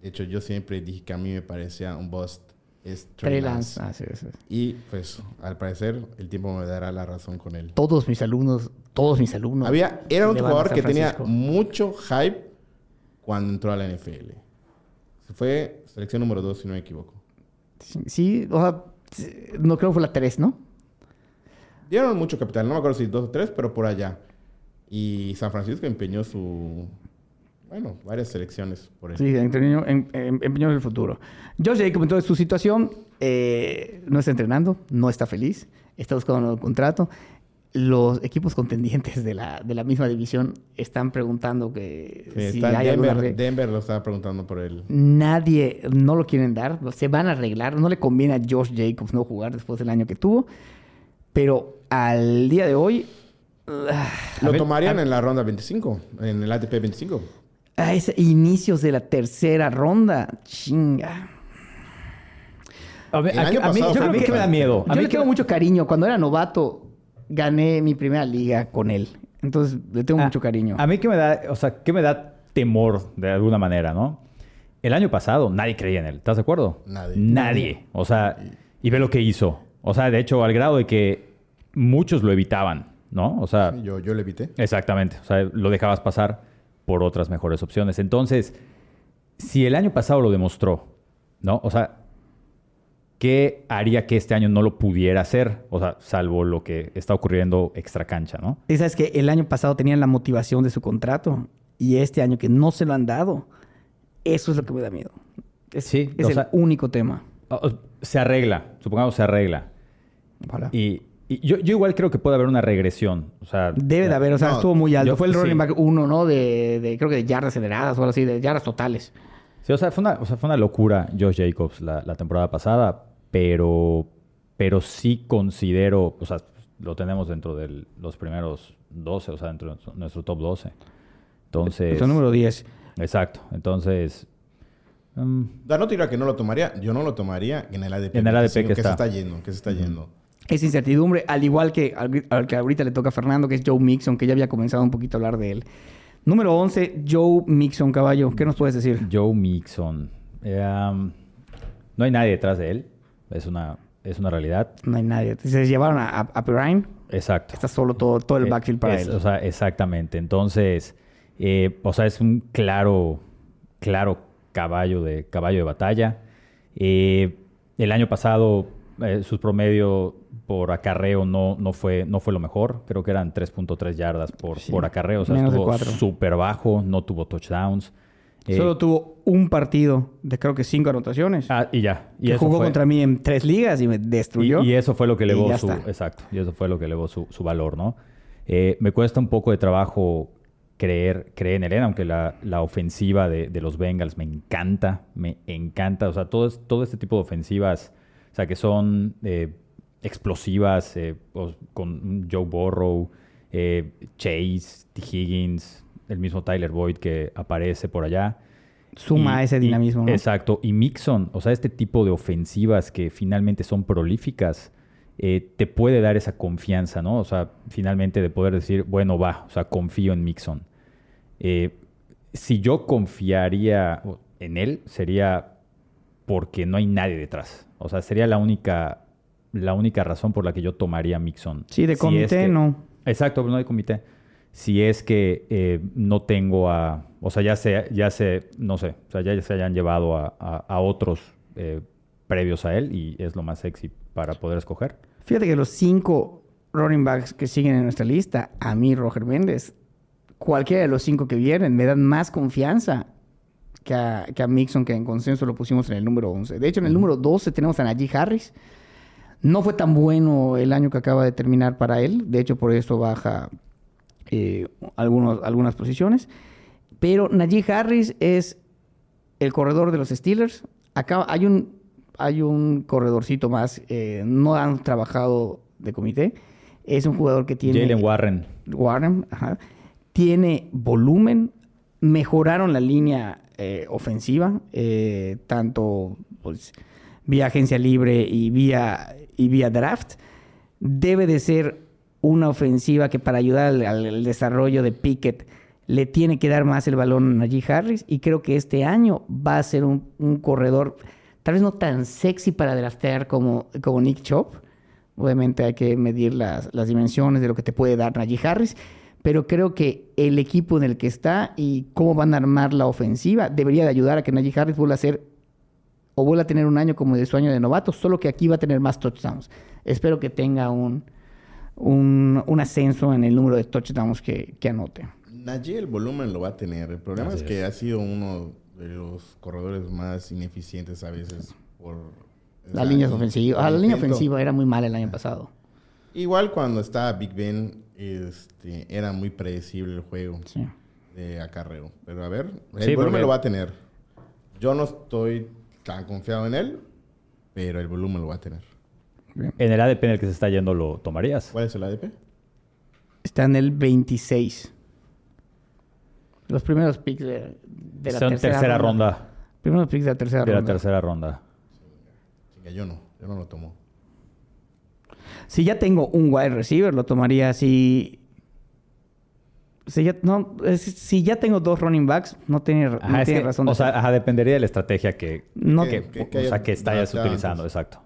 de hecho yo siempre dije que a mí me parecía un bust, es Trey Lance. Lance. Ah, sí, sí. Y pues al parecer el tiempo me dará la razón con él. Todos mis alumnos, todos mis alumnos. Había, era un jugador que tenía mucho hype cuando entró a la NFL. Se fue selección número 2, si no me equivoco. Sí, Sí, o sea, no creo que fue la 3, ¿no? Dieron mucho capital, no me acuerdo si dos o tres, pero por allá. Y San Francisco empeñó su. Bueno, varias selecciones por él. Sí, empeñó, em- em- en el futuro. Josh Jacob, entonces, su situación, eh, no está entrenando, no está feliz, está buscando un nuevo contrato. Los equipos contendientes de la, de la misma división están preguntando que Sí, si hay Denver, Denver lo estaba preguntando por él. Nadie, no lo quieren dar, se van a arreglar. No le conviene a Josh Jacobs no jugar después del año que tuvo. Pero al día de hoy, Lo ver, tomarían a- en la ronda 25, en el ATP 25. A ese- inicios de la tercera ronda, chinga. A ver, El a- año a mí, yo creo que me da miedo. A Yo mí le tengo mucho cariño. Cuando era novato, gané mi primera liga con él. Entonces, le tengo a- mucho cariño. A mí que me da, o sea, que me da temor de alguna manera, ¿no? El año pasado nadie creía en él, ¿estás de acuerdo? Nadie. Nadie. O sea, y ve lo que hizo. O sea, de hecho, al grado de que muchos lo evitaban, ¿no? O sea, Sí, yo, yo le evité. Exactamente. O sea, lo dejabas pasar por otras mejores opciones. Entonces, si el año pasado lo demostró, ¿no? O sea, ¿qué haría que este año no lo pudiera hacer? O sea, salvo lo que está ocurriendo extra cancha, ¿no? Y sabes que el año pasado tenían la motivación de su contrato. Y este año que no se lo han dado, eso es lo que me da miedo. Es, Sí, es o el sea- único tema. Se arregla, supongamos se arregla. Ojalá. Y Y yo, yo igual creo que puede haber una regresión. O sea, Debe de haber, o sea, No, estuvo muy alto. yo- Fue el sí. running back uno, ¿no? De, de- creo que de yardas aceleradas o algo así, de yardas totales. Sí, o sea, fue una, o sea, fue una locura Josh Jacobs la, la temporada pasada, pero, pero sí considero, o sea, lo tenemos dentro de los primeros 12, o sea, dentro de nuestro top 12. Entonces, Es el número 10. exacto. Entonces, mm, Da, no te diría que no lo tomaría. Yo no lo tomaría en el ADP. En el ADP sino que se está. está yendo, que se está yendo. Es incertidumbre, al igual que al, al que ahorita le toca a Fernando, que es Joe Mixon, que ya había comenzado un poquito a hablar de él. Número 11, Joe Mixon, caballo. ¿Qué nos puedes decir? Joe Mixon. um, no hay nadie detrás de él. Es una, es una realidad. No hay nadie. Se llevaron a, a, a Perrine. Exacto. Está solo todo, todo el Eh, backfield para es- él. O sea, exactamente. Entonces, eh, o sea, es un claro, claro caballo de, caballo de batalla. Eh, el año pasado, eh, su promedio por acarreo no, no, fue, no fue lo mejor. Creo que eran 3.3 yardas por, Sí, por acarreo. O sea, menos estuvo súper bajo. No tuvo touchdowns. Eh, Solo tuvo un partido de creo que cinco anotaciones. ah, y ya. Y que eso jugó fue- contra mí en tres ligas y me destruyó. Y, y eso fue lo que elevó su... está. Exacto. Y eso fue lo que elevó su, su valor, ¿no? Eh, me cuesta un poco de trabajo creer, creer en él, aunque la, la ofensiva de, de los Bengals me encanta. Me encanta. O sea, todo, todo este tipo de ofensivas, o sea, que son eh, explosivas, eh, con Joe Burrow, eh, Chase, T. Higgins, el mismo Tyler Boyd que aparece por allá. Suma Y- ese y- dinamismo, ¿no? Exacto. Y Mixon, o sea, este tipo de ofensivas que finalmente son prolíficas, eh, te puede dar esa confianza, ¿no? O sea, finalmente de poder decir, bueno, va, o sea, confío en Mixon. Si yo confiaría en él, sería porque no hay nadie detrás. O sea, sería la única, la única razón por la que yo tomaría Mixon. Sí, de Si es comité que- no. Exacto, no de comité. Si es que eh, no tengo a... O sea, ya se, ya se, no sé, o sea, ya se hayan llevado a, a- a otros eh, previos a él y es lo más sexy para poder escoger. Fíjate que los cinco running backs que siguen en nuestra lista, a mí, Roger Méndez, cualquiera de los cinco que vienen, me dan más confianza que a, que a Mixon, que en consenso lo pusimos en el número 11. De hecho, en el número 12 tenemos a Najee Harris. No fue tan bueno el año que acaba de terminar para él. De hecho, por eso baja eh, algunos, algunas posiciones. Pero Najee Harris es el corredor de los Steelers. Acá hay un, hay un corredorcito más. eh, no han trabajado de comité. Es un jugador que tiene... Jalen Warren. Warren, ajá, tiene volumen, mejoraron la línea eh, ofensiva, eh, tanto pues, vía agencia libre y vía, y vía draft. Debe de ser una ofensiva que para ayudar al, desarrollo de Pickett le tiene que dar más el balón a Najee Harris y creo que este año va a ser un, un corredor tal vez no tan sexy para draftear como, como Nick Chop. Obviamente hay que medir las, las dimensiones de lo que te puede dar Najee Harris, pero creo que el equipo en el que está y cómo van a armar la ofensiva debería de ayudar a que Najee Harris vuelva a ser o vuelva a tener un año como de su año de novato, solo que aquí va a tener más touchdowns. Espero que tenga un, un, un ascenso en el número de touchdowns que, que anote. Najee el volumen lo va a tener. El problema Así es que es. ha sido uno de los corredores más ineficientes a veces por... Las la- líneas ofensivas. Ah, la línea ofensiva era muy mala el año pasado. Igual cuando estaba Big Ben, este, era muy predecible el juego Sí. de acarreo. Pero a ver, el Sí, volumen porque- lo va a tener. Yo no estoy tan confiado en él, pero el volumen lo va a tener. Bien. En el ADP en el que se está yendo, ¿lo tomarías? ¿Cuál es el ADP? Está en el 26. Los primeros picks de, de la Son tercera, tercera, ronda. ronda. Primeros picks de la tercera De la ronda. tercera ronda. Chinga, yo no, yo no lo tomo. Si ya tengo un wide receiver, lo tomaría así. Si ya, no, es- si ya tengo dos running backs, no tiene, no Ajá, tiene que, razón de o sea, ajá, dependería de la estrategia que, No, que- que, que o sea, que utilizando. antes. Exacto.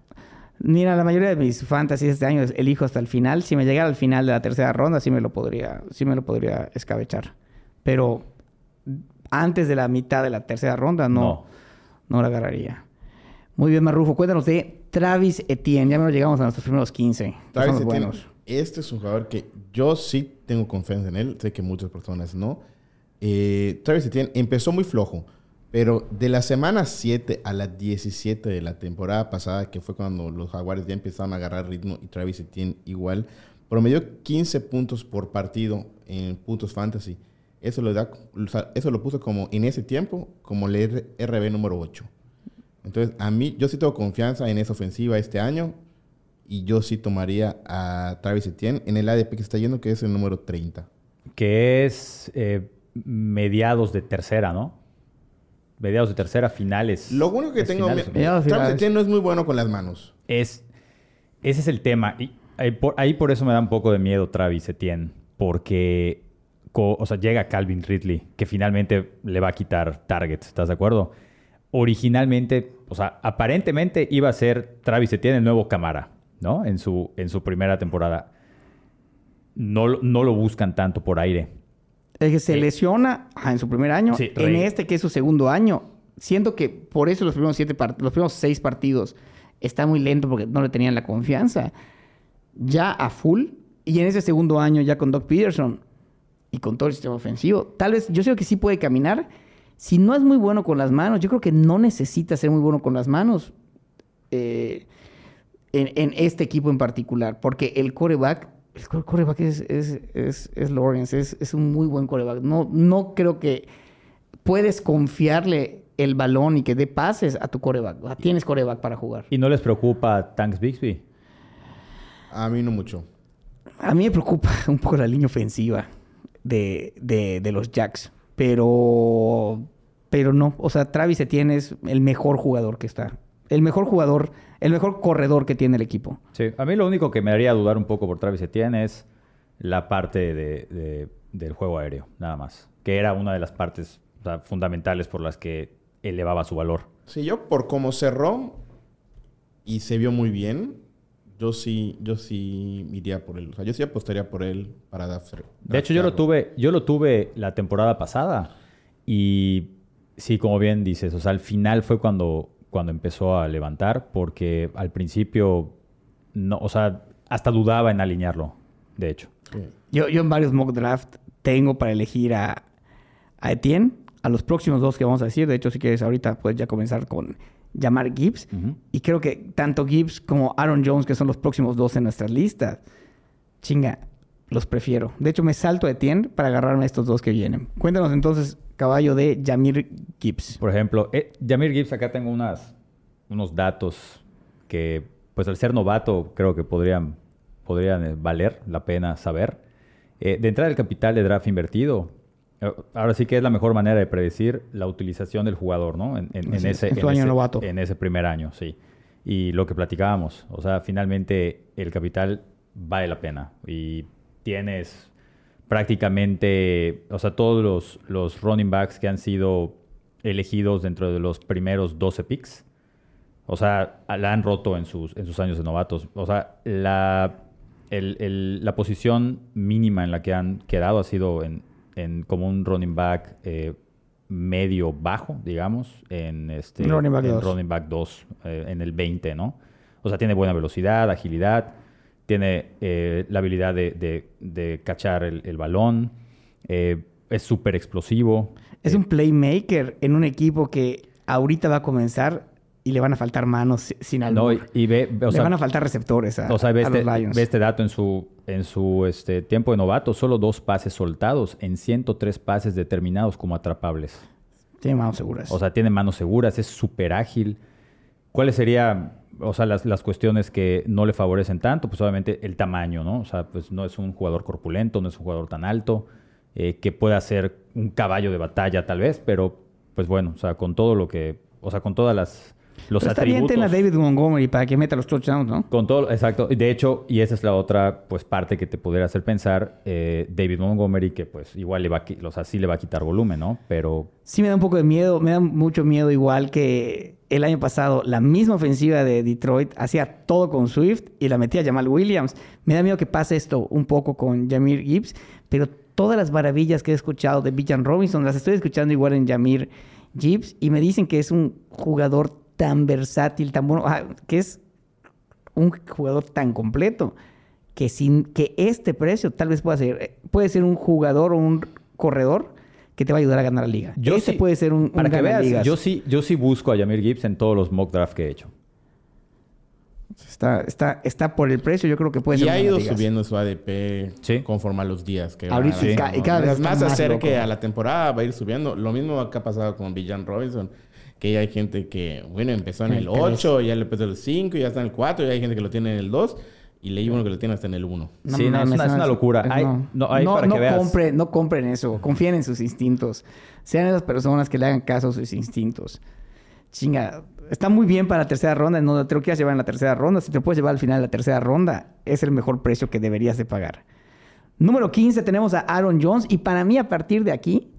Mira, la mayoría de mis fantasies este año elijo hasta el final. Si me llegara al final de la tercera ronda, sí me lo podría, sí me lo podría escabechar. Pero antes de la mitad de la tercera ronda, no, No. no, la agarraría. Muy bien, Marrufo. Cuéntanos de Travis Etienne. Ya no llegamos a nuestros primeros 15. que Travis Etienne, buenos. este es un jugador que yo sí tengo confianza en él. Sé que muchas personas no. Eh, Travis Etienne empezó muy flojo. Pero de la semana 7 a la 17 de la temporada pasada, que fue cuando los Jaguares ya empezaron a agarrar ritmo y Travis Etienne igual, promedió 15 puntos por partido en puntos fantasy. Eso lo, da, eso lo puso como en ese tiempo como el RB número 8. Entonces, a mí, yo sí tengo confianza en esa ofensiva este año y yo sí tomaría a Travis Etienne en el ADP que está yendo, que es el número 30. Que es eh, mediados de tercera, ¿no? Mediados de tercera, finales. Lo único que tengo... Travis Etienne no es muy bueno con las manos. Es, ese es el tema. Y ahí por, ahí por eso me da un poco de miedo Travis Etienne. Porque o sea, llega Calvin Ridley, que finalmente le va a quitar targets, ¿estás de acuerdo? Originalmente, o sea, aparentemente iba a ser Travis Etienne el nuevo Camara, ¿no? En su, en su primera temporada. No, no lo buscan tanto por aire. El que se lesiona en su primer año, en este que es su segundo año. Siento que por eso los primeros, siete los primeros seis partidos está muy lento porque no le tenían la confianza. Ya a full, y en ese segundo año ya con Doc Peterson, y con todo el sistema ofensivo. Tal vez, yo sé que sí puede caminar. Si no es muy bueno con las manos, yo creo que no necesita ser muy bueno con las manos eh, en, este equipo en particular, porque el coreback, el coreback es, es, es, Lawrence, es, un muy buen coreback. No, no creo que puedes confiarle el balón y que dé pases a tu coreback. Tienes coreback para jugar. ¿Y no les preocupa Tanks Bixby? A mí no mucho. A mí me preocupa un poco la línea ofensiva de, de, los Jacks. Pero, pero no. O sea, Travis Etienne es el mejor jugador que está. El mejor jugador, el mejor corredor que tiene el equipo. Sí, a mí lo único que me haría dudar un poco por Travis Etienne es la parte de, del juego aéreo, nada más. Que era una de las partes fundamentales por las que elevaba su valor. Sí, yo por cómo cerró y se vio muy bien, yo sí, yo sí iría por él. O sea, yo sí apostaría por él para Dafter. De hecho, yo lo tuve, yo lo tuve la temporada pasada. Y sí, como bien dices, o sea, al final fue cuando, cuando empezó a levantar, porque al principio, no, o sea, hasta dudaba en alinearlo, de hecho. Yo, yo en varios mock draft tengo para elegir a, a Etienne, a los próximos dos que vamos a decir. De hecho, si quieres ahorita puedes ya comenzar con llamar Gibbs. Y creo que tanto Gibbs como Aaron Jones, que son los próximos dos en nuestras listas, chinga, los prefiero. De hecho, me salto a Etienne para agarrarme a estos dos que vienen. Cuéntanos entonces, caballo de Jamir Gibbs. Por ejemplo, eh, Jamir Gibbs, acá tengo unas, unos datos que, pues al ser novato, creo que podrían, podrían eh, valer la pena saber. Eh, de entrada, el capital de draft invertido Ahora sí que es la mejor manera de predecir la utilización del jugador, ¿no? En, ese, en ese primer año, sí. Y lo que platicábamos, o sea, finalmente el capital vale la pena y tienes prácticamente, o sea, todos los, los running backs que han sido elegidos dentro de los primeros 12 picks, o sea, la han roto en sus, en sus años de novatos. O sea, la, la posición mínima en la que han quedado ha sido en, en, como un running back eh, medio bajo, digamos, en este running back en 2, running back 2 eh, en el 20, ¿no? O sea, tiene buena velocidad, agilidad, tiene eh, la habilidad de, de, cachar el, el balón, es súper explosivo. Es un playmaker en un equipo que ahorita va a comenzar y le van a faltar manos sin algo. No, y ve, le van a faltar receptores a, o sea, ve este, Ve este dato en su, en su este, tiempo de novato, solo dos pases soltados en 103 pases determinados como atrapables. Tiene manos seguras. O sea, tiene manos seguras, es súper ágil. ¿Cuáles serían, o sea, las, las, cuestiones que no le favorecen tanto? Pues obviamente el tamaño, ¿no? O sea, pues no es un jugador corpulento, no es un jugador tan alto, eh, que pueda ser un caballo de batalla tal vez, pero pues bueno, o sea, con todo lo que, o sea, con todas las los Pero atributos. Está a David Montgomery para que meta los touchdowns, ¿no? Con todo, exacto. De hecho, y esa es la otra pues parte que te pudiera hacer pensar, eh, David Montgomery, que pues igual le va a, o sea, sí le va a quitar volumen, ¿no? Pero... Sí me da un poco de miedo, me da mucho miedo igual que el año pasado la misma ofensiva de Detroit hacía todo con Swift y la metía Jamal Williams. Me da miedo que pase esto un poco con Jamir Gibbs, pero todas las maravillas que he escuchado de Bijan Robinson las estoy escuchando igual en Jamir Gibbs y me dicen que es un jugador tan versátil, tan bueno, que es un jugador tan completo que sin que este precio tal vez pueda ser, puede ser un jugador o un corredor que te va a ayudar a ganar la liga. Yo Ese sí- puede ser un, un Para que veas, ligas. yo sí, yo sí busco a Yamir Gibbs en todos los mock draft que he hecho. Está, está, está por el precio, yo creo que puede y ser un ha ido subiendo su ADP Sí. conforme a los días que Ahorita van y ca- y cada vez más acerque loco. a la temporada va a ir subiendo. Lo mismo que ha pasado con Villan Robinson. Que ya hay gente que, bueno, empezó en En el el tres. 8, ya le empezó el 5, ya está en el 4, y hay gente que lo tiene en el 2. Y leí uno que lo tiene hasta en el 1. Sí, no, es una- es una locura. Hay- no, hay para que veas. compre- no compren eso. Confíen en sus instintos. Sean esas personas que le hagan caso a sus instintos. Chinga, está muy bien para la tercera ronda. No te lo quieras llevar en la tercera ronda. Si te lo puedes llevar al final de la tercera ronda, es el mejor precio que deberías de pagar. Número 15 tenemos a Aaron Jones. Y para mí, a partir de aquí,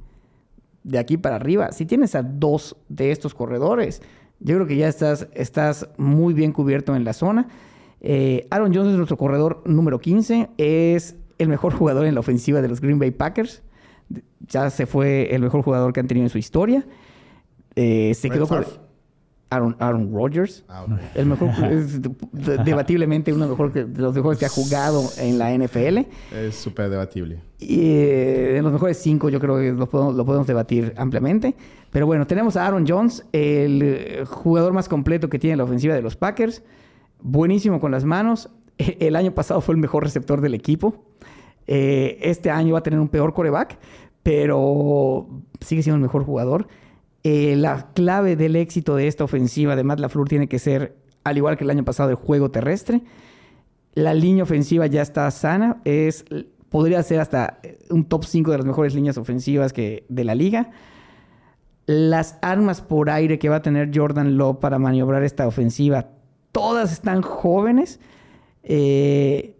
de aquí para arriba, si tienes a dos de estos corredores, yo creo que ya estás, estás muy bien cubierto en la zona. Eh, Aaron Jones es nuestro corredor número 15. Es el mejor jugador en la ofensiva de los Green Bay Packers. Ya se fue el mejor jugador que han tenido en su historia. Eh, se Brett quedó con. Aaron, Aaron Rodgers. Ah. El mejor, es de- debatiblemente uno de los mejores que- de los mejores que ha jugado en la NFL. Es súper debatible. Y eh, en los mejores cinco yo creo que lo podemos, lo podemos debatir ampliamente. Pero bueno, tenemos a Aaron Jones, el eh, jugador más completo que tiene la ofensiva de los Packers. Buenísimo con las manos. El año pasado fue el mejor receptor del equipo. Eh, este año va a tener un peor coreback, pero sigue siendo el mejor jugador. Eh, la clave del éxito de esta ofensiva de Matt LaFleur tiene que ser, al igual que el año pasado, el juego terrestre. La línea ofensiva ya está sana. Es, podría ser hasta un top 5 de las mejores líneas ofensivas que, de la liga. Las armas por aire que va a tener Jordan Love para maniobrar esta ofensiva, todas están jóvenes. eh,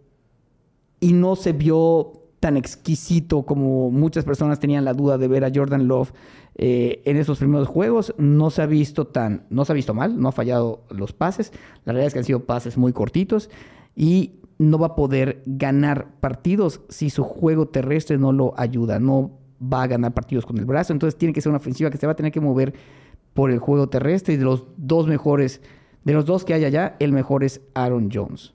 y no se vio tan exquisito como muchas personas tenían la duda de ver a Jordan Love eh, en esos primeros juegos. No se ha visto tan, no se ha visto mal, no ha fallado los pases. La realidad es que han sido pases muy cortitos y no va a poder ganar partidos si su juego terrestre no lo ayuda. No va a ganar partidos con el brazo. Entonces tiene que ser una ofensiva que se va a tener que mover por el juego terrestre y de los dos mejores, de los dos que hay allá, el mejor es Aaron Jones.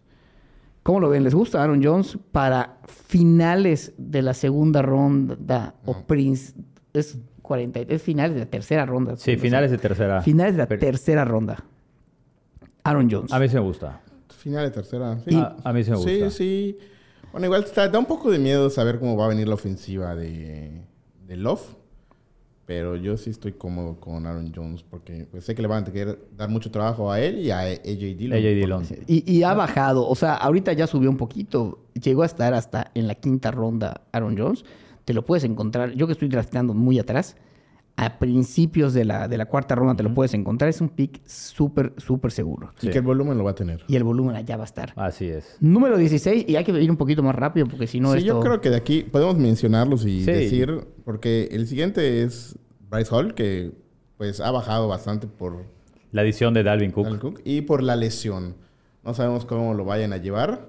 ¿Cómo lo ven? ¿Les gusta Aaron Jones para finales de la segunda ronda o princ- es 40, es finales de la tercera ronda? Sí, No sé. finales de tercera. Finales de la Pero- tercera ronda. Aaron Jones. A mí sí me gusta. Final de tercera. Sí, A, a mí sí me gusta. sí. sí. Bueno, igual está- da un poco de miedo saber cómo va a venir la ofensiva de, de Love. Pero yo sí estoy cómodo con Aaron Jones porque pues, sé que le van a tener que dar mucho trabajo a él y a AJ Dillon. AJ Dillon. Y, y ha bajado, o sea, ahorita ya subió un poquito. Llegó a estar hasta en la quinta ronda Aaron Jones. Te lo puedes encontrar. Yo que estoy drafteando muy atrás, a principios de la, de la cuarta ronda te lo puedes encontrar. Es un pick súper, súper seguro. Y Sí. que el volumen lo va a tener. Y el volumen allá va a estar. Así es. Número 16, y hay que ir un poquito más rápido porque si no sí, esto... yo creo que de aquí podemos mencionarlos y Sí. decir, porque el siguiente es Bryce Hall, que pues ha bajado bastante por La edición de Dalvin Cook. Dalvin Cook y por la lesión. No sabemos cómo lo vayan a llevar,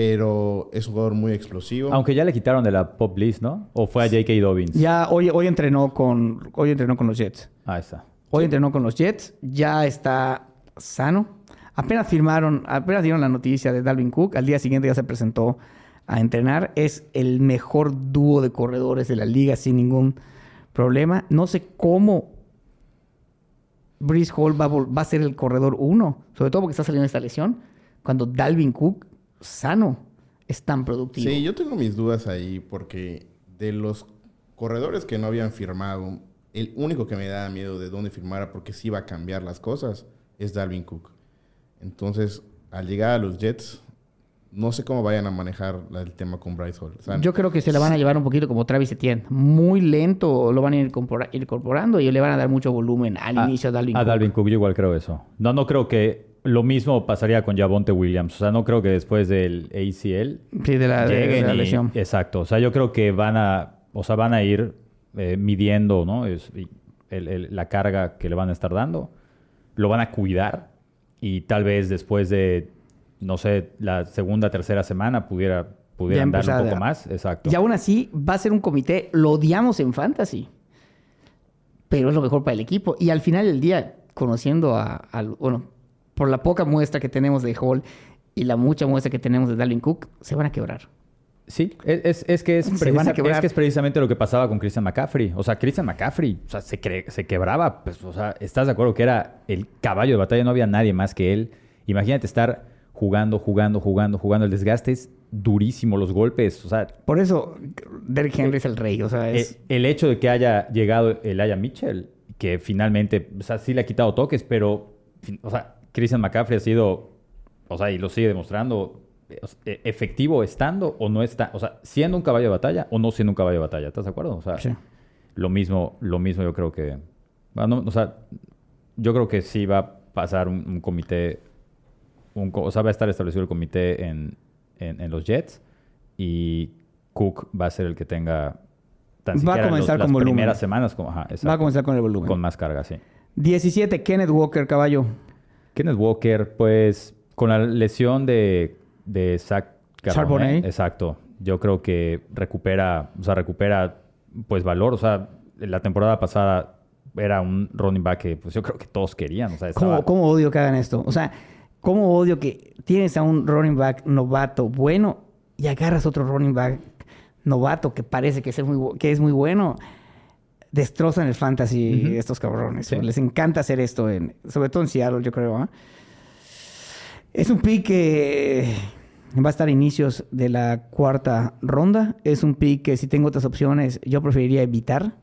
pero es un jugador muy explosivo. Aunque ya le quitaron de la pop list, ¿no? ¿O fue a J.K. Dobbins? Ya hoy, hoy, entrenó con, hoy entrenó con los Jets. Ahí está. Hoy entrenó con los Jets, ya está sano. Apenas firmaron, apenas dieron la noticia de Dalvin Cook, al día siguiente ya se presentó a entrenar. Es el mejor dúo de corredores de la liga sin ningún problema. No sé cómo Brice Hall va a, vol- va a ser el corredor uno, sobre todo porque está saliendo esta lesión, cuando Dalvin Cook, sano, es tan productivo. Sí, yo tengo mis dudas ahí porque de los corredores que no habían firmado, el único que me da miedo de dónde firmara porque sí va a cambiar las cosas es Dalvin Cook. Entonces, al llegar a los Jets, no sé cómo vayan a manejar el tema con Bryce Hall. O sea, Yo creo que se la van a llevar un poquito como Travis Etienne. Muy lento lo van a ir incorpora- incorporando y le van a dar mucho volumen al A- inicio a Dalvin a Cook. Dalvin Cook, yo igual creo eso. No, no creo que lo mismo pasaría con Javonte Williams. O sea, no creo que después del ACL Sí, de la, de- de lleguen la y-. Exacto. O sea, yo creo que van a, o sea, van a ir eh, midiendo, ¿no? Es- y el- el- la carga que le van a estar dando. Lo van a cuidar y tal vez después de, no sé, la segunda, tercera semana pudiera, pudieran darle empezar un a- poco más. Exacto. Y aún así va a ser un comité, lo odiamos en fantasy, pero es lo mejor para el equipo. Y al final del día, conociendo a, al- bueno, por la poca muestra que tenemos de Hall y la mucha muestra que tenemos de Dalvin Cook, se van a quebrar. Sí, es, es- es que es, precisa- es que es precisamente lo que pasaba con Christian McCaffrey. O sea, Christian McCaffrey o sea, se, quebraba. Pues, o sea, ¿estás de acuerdo que era el caballo de batalla? No había nadie más que él. Imagínate estar jugando, jugando, jugando, jugando. El desgaste es durísimo, los golpes. O sea, Por eso Derrick Henry es el rey. O sea, es... eh, el hecho de que haya llegado el Aya Mitchell, que finalmente, o sea, sí le ha quitado toques, pero, o sea, Christian McCaffrey ha sido, o sea, y lo sigue demostrando, e- efectivo estando o no está, o sea, siendo un caballo de batalla o no siendo un caballo de batalla, ¿estás de acuerdo? O sea, Sí. lo mismo, lo mismo yo creo que, bueno, o sea, yo creo que sí va a pasar un, un comité, un o sea, va a estar establecido el comité en, en- en los Jets y Cook va a ser el que tenga tan Va a comenzar las con volumen. primeras semanas como, ajá, Va a comenzar con el volumen. con más carga, sí. 17, Kenneth Walker, caballo. Kenneth Walker, pues, con la lesión de, de Zach Charbonnet, exacto, yo creo que recupera, o sea, recupera, pues, valor, o sea, la temporada pasada era un running back que, pues, yo creo que todos querían, o sea, estaba... ¿Cómo, cómo odio que hagan esto? O sea, ¿cómo odio que tienes a un running back novato bueno y agarras otro running back novato que parece que es muy, que es muy bueno? Destrozan el fantasy estos cabrones. Sí. Les encanta hacer esto, en, sobre todo en Seattle, yo creo. ¿ah? Es un pick que va a estar a inicios de la cuarta ronda. Es un pick que si tengo otras opciones yo preferiría evitar.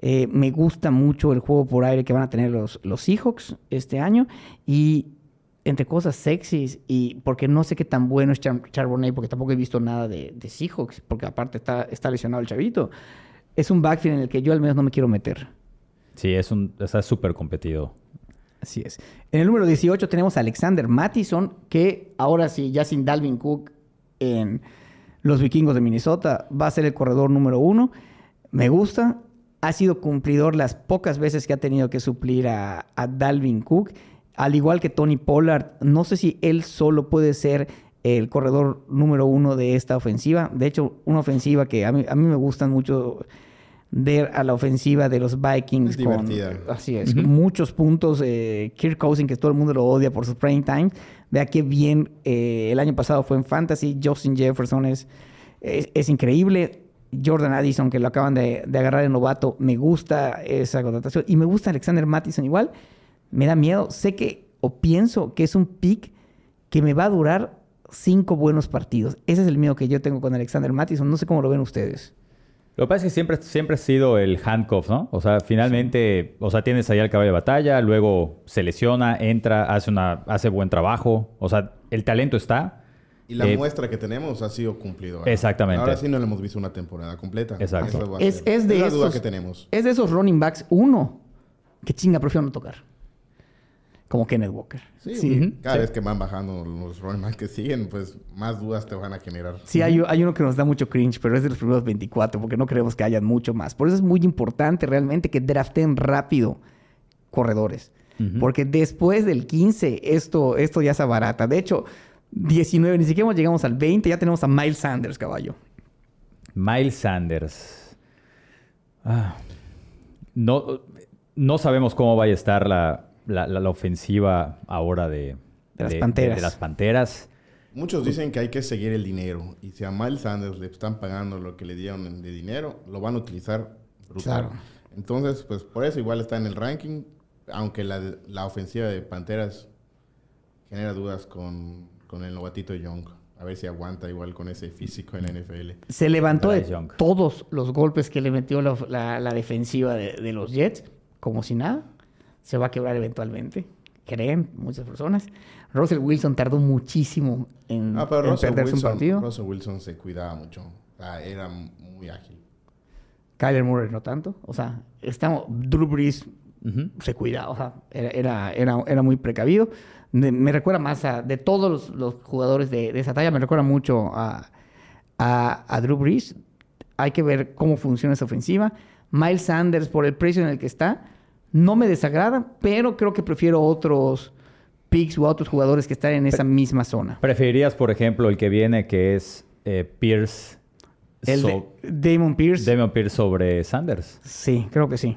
Eh, me gusta mucho el juego por aire que van a tener los, los Seahawks este año. Y entre cosas sexys, y porque no sé qué tan bueno es Char- Charbonnet, porque tampoco he visto nada de, de Seahawks, porque aparte está, está lesionado el chavito. Es un backfield en el que yo al menos no me quiero meter. Sí, es un, está súper competido. Así es. En el número 18 tenemos a Alexander Mattison, que ahora sí, ya sin Dalvin Cook en los vikingos de Minnesota, va a ser el corredor número uno. Me gusta. Ha sido cumplidor las pocas veces que ha tenido que suplir a, a Dalvin Cook. Al igual que Tony Pollard, no sé si él solo puede ser el corredor número uno de esta ofensiva. De hecho, una ofensiva que a mí, a mí me gustan mucho ver a la ofensiva de los Vikings Es con así es muchos puntos eh, Kirk Cousins que todo el mundo lo odia por su prime time. Vea qué bien eh, el año pasado fue en fantasy. Justin Jefferson es, es, es increíble. Jordan Addison que lo acaban de, de agarrar de novato me gusta esa contratación. Y me gusta Alexander Mattison igual. Me da miedo. Sé que o pienso que es un pick que me va a durar cinco buenos partidos. Ese es el miedo que yo tengo con Alexander Mattison. No sé cómo lo ven ustedes Lo que pasa es que siempre, siempre ha sido el handcuff, ¿no? O sea, finalmente, o sea, tienes ahí al caballo de batalla, luego se lesiona, entra, hace, una, hace buen trabajo. O sea, el talento está. Y la Eh, muestra que tenemos ha sido cumplido. ¿verdad? Exactamente. Ahora sí no le hemos visto una temporada completa. Exacto. Es- es de la duda esos- que tenemos. Es de esos running backs, uno, que chinga, prefiero no tocar. Como Kenneth Walker. Sí, Sí, cada Sí. vez que van bajando los running que siguen, pues más dudas te van a generar. Sí, hay, hay uno que nos da mucho cringe, pero es de los primeros 24, porque no creemos que hayan mucho más. Por eso es muy importante realmente que draften rápido corredores. Porque después del 15, esto, esto ya se abarata. De hecho, 19, ni siquiera llegamos al 20, ya tenemos a Miles Sanders, caballo. Miles Sanders. Ah. No, no sabemos cómo vaya a estar la, la- la- la ofensiva ahora de, De las Panteras. de las Panteras. Muchos dicen que hay que seguir el dinero. Y si a Miles Sanders le están pagando lo que le dieron de dinero, lo van a utilizar brutal. Claro. Entonces, pues por eso igual está en el ranking. Aunque la, la ofensiva de Panteras genera dudas con, con el novatito Young. A ver si aguanta igual con ese físico en la NFL. Se levantó de Bryce Young. todos los golpes que le metió la, la- la defensiva de, de los Jets, como si nada. Se va a quebrar eventualmente. Creen muchas personas. Russell Wilson tardó muchísimo en, Ah, pero en Russell perderse un partido. Russell Wilson se cuidaba mucho. Era muy ágil. Kyler Murray no tanto. O sea, estamos, Drew Brees se cuidaba. O sea, era, era, era, era muy precavido. De- me recuerda más a... De todos los, los jugadores de, de esa talla, me recuerda mucho a, a, a Drew Brees. Hay que ver cómo funciona esa ofensiva. Miles Sanders, por el precio en el que está, no me desagrada, pero creo que prefiero otros picks u otros jugadores que están en esa misma zona. ¿Preferirías, por ejemplo, el que viene que es eh, Pierce? El so- de Damon Pierce. Damon Pierce sobre Sanders. Sí, creo que sí.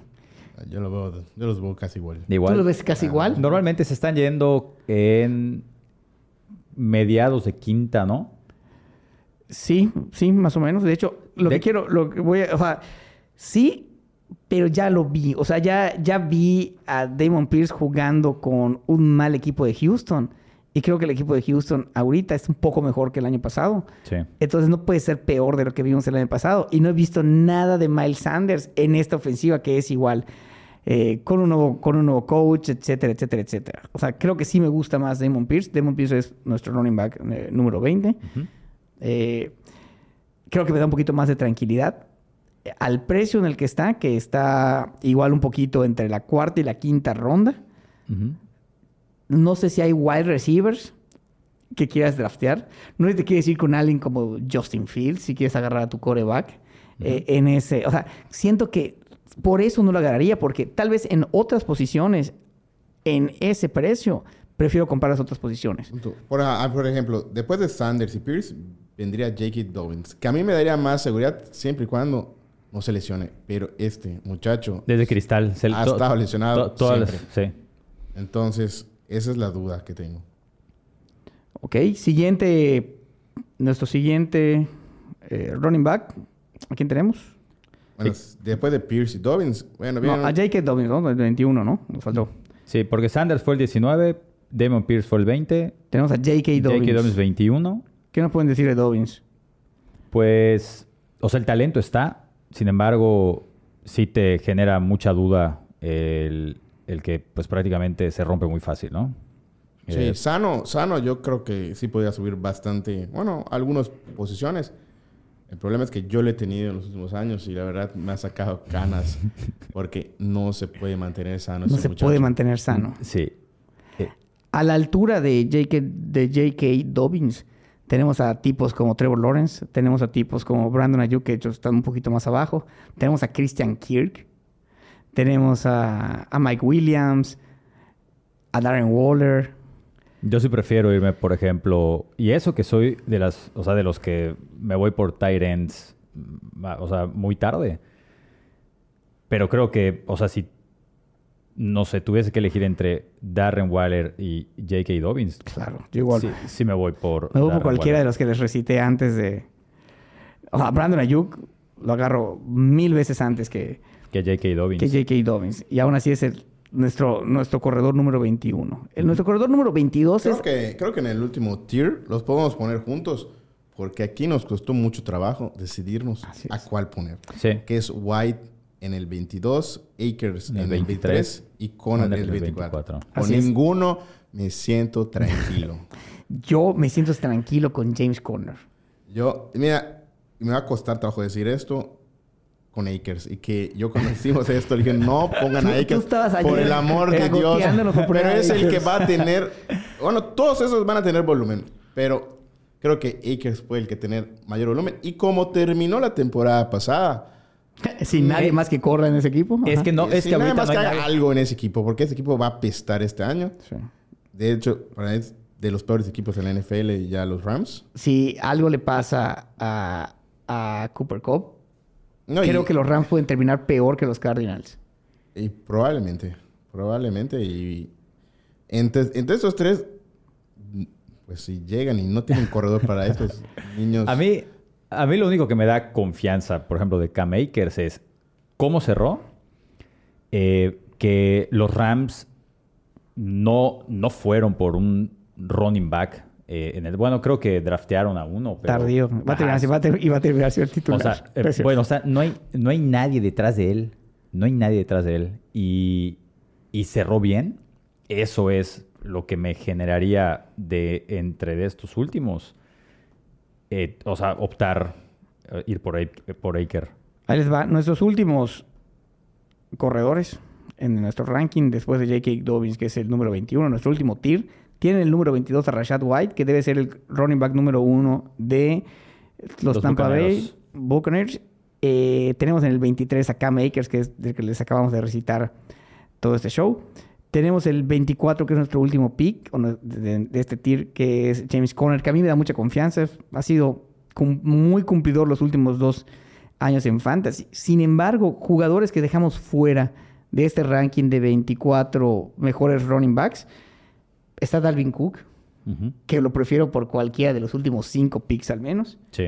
Yo, lo veo, yo los veo casi igual. Igual. ¿Tú lo ves casi igual? Normalmente se están yendo en mediados de quinta, ¿no? Sí, sí, más o menos. De hecho, lo De- que quiero, lo que voy a, o sea, sí, pero ya lo vi. O sea, ya, ya vi a Damon Pierce jugando con un mal equipo de Houston. Y creo que el equipo de Houston ahorita es un poco mejor que el año pasado. Sí. Entonces no puede ser peor de lo que vimos el año pasado. Y no he visto nada de Miles Sanders en esta ofensiva que es igual. eh, con, un nuevo, con un nuevo coach, etcétera, etcétera, etcétera. O sea, creo que sí me gusta más Damon Pierce. Damon Pierce es nuestro running back eh, número 20. Ujú. Eh, creo que me da un poquito más de tranquilidad. Al precio en el que está, que está igual un poquito entre la cuarta y la quinta ronda. No sé si hay wide receivers que quieras draftear. No te quieres ir con alguien como Justin Fields, si quieres agarrar a tu coreback. eh, en ese, o sea, siento que por eso no lo agarraría, porque tal vez en otras posiciones, en ese precio, prefiero comprar las otras posiciones. Por, por ejemplo, después de Sanders y Pierce, vendría J.K. Dobbins, que a mí me daría más seguridad siempre y cuando no se lesione. Pero este muchacho, Desde Cristal. se- Ha to- estado lesionado to- todas las- siempre. sí. entonces, esa es la duda que tengo. Ok, siguiente, nuestro siguiente eh, running back, ¿a quién tenemos? Bueno, después de Pierce y Dobbins, bueno, No, bien. a J.K. Dobbins, ¿no? El 21, ¿no? Nos faltó. Sí, porque Sanders fue el 19, Damon Pierce fue el 20, Tenemos a J.K. Dobbins. J.K. Dobbins 21. ¿Qué nos pueden decir de Dobbins? Pues, o sea, el talento está. Sin embargo, sí te genera mucha duda el, el que pues prácticamente se rompe muy fácil, ¿no? Sí, Eh, sano, sano, yo creo que sí podía subir bastante, bueno, algunas posiciones. El problema es que yo lo he tenido en los últimos años y la verdad me ha sacado canas porque no se puede mantener sano. No ese se muchacho. puede mantener sano. Sí. Eh, A la altura de J.K. de J.K. Dobbins, tenemos a tipos como Trevor Lawrence, tenemos a tipos como Brandon Ayuk, que están un poquito más abajo, tenemos a Christian Kirk, tenemos a, a Mike Williams, a Darren Waller. Yo sí prefiero irme, por ejemplo, y eso que soy de las, o sea, de los que me voy por tight ends, mm, o sea, muy tarde. Pero creo que, o sea, si no sé, tuviese que elegir entre Darren Waller y J.K. Dobbins, Claro, yo igual. sí, sí me voy por. Me voy por cualquiera de los que les recité antes de... O sea, Brandon Ayuk lo agarro mil veces antes que, Que J.K. Dobbins. que J.K. Dobbins. Y aún así es el, nuestro, nuestro corredor número 21. El, nuestro corredor número 22 es... Creo que, creo que en el último tier los podemos poner juntos porque aquí nos costó mucho trabajo decidirnos a es. cuál poner. Sí. Que es White en el 22, Akers en En el el 23, 23 y Conner en el en el 24. 24. Con Así es. ninguno me siento tranquilo. Yo me siento tranquilo con James Conner. Yo, mira, me va a costar trabajo decir esto con Akers. Y que yo cuando hicimos esto le dije, no pongan a tú Akers estabas por el amor de Dios. Pero es el que va a tener... Bueno, todos esos van a tener volumen. Pero creo que Akers fue el que tener mayor volumen. Y como terminó la temporada pasada... Sin nadie Eh, más que corra en ese equipo. Es que no, es si que más no que haga nadie- algo en ese equipo. Porque ese equipo va a apestar este año. Sí. De hecho, para mí es de los peores equipos en la NFL y ya los Rams. Si algo le pasa a, a Cooper Cup, No, creo y- que los Rams pueden terminar peor que los Cardinals. Y probablemente, probablemente. Y entre, entre estos tres, pues si llegan y no tienen corredor para estos niños. A mí, a mí lo único que me da confianza, por ejemplo, de Cam Akers es cómo cerró. eh, que los Rams no, no fueron por un running back. eh, en el, bueno, creo que draftearon a uno. Pero, Tardío. Va a terminar, va a ter- y va a terminar siendo el o titular. sea, eh, bueno, o sea, no hay, no hay nadie detrás de él. No hay nadie detrás de él. Y, y cerró bien. Eso es lo que me generaría de entre de estos últimos. Eh, o sea, optar, eh, ir por, Ak- por Aker. Ahí les va. Nuestros últimos corredores en nuestro ranking, después de J.K. Dobbins, que es el número 21, nuestro último tier, tienen el número 22 a Rashad White, que debe ser el running back número uno de los, Los Tampa Bay. Buccaneers. Eh, tenemos en el 23 a Cam Akers, que es del que les acabamos de recitar todo este show. Tenemos el 24, que es nuestro último pick o no- de, este tier, que es James Conner, que a mí me da mucha confianza. Ha sido muy cumplidor los últimos dos años en Fantasy. Sin embargo, jugadores que dejamos fuera de este ranking de 24 mejores running backs, está Dalvin Cook, que lo prefiero por cualquiera de los últimos cinco picks al menos. Sí.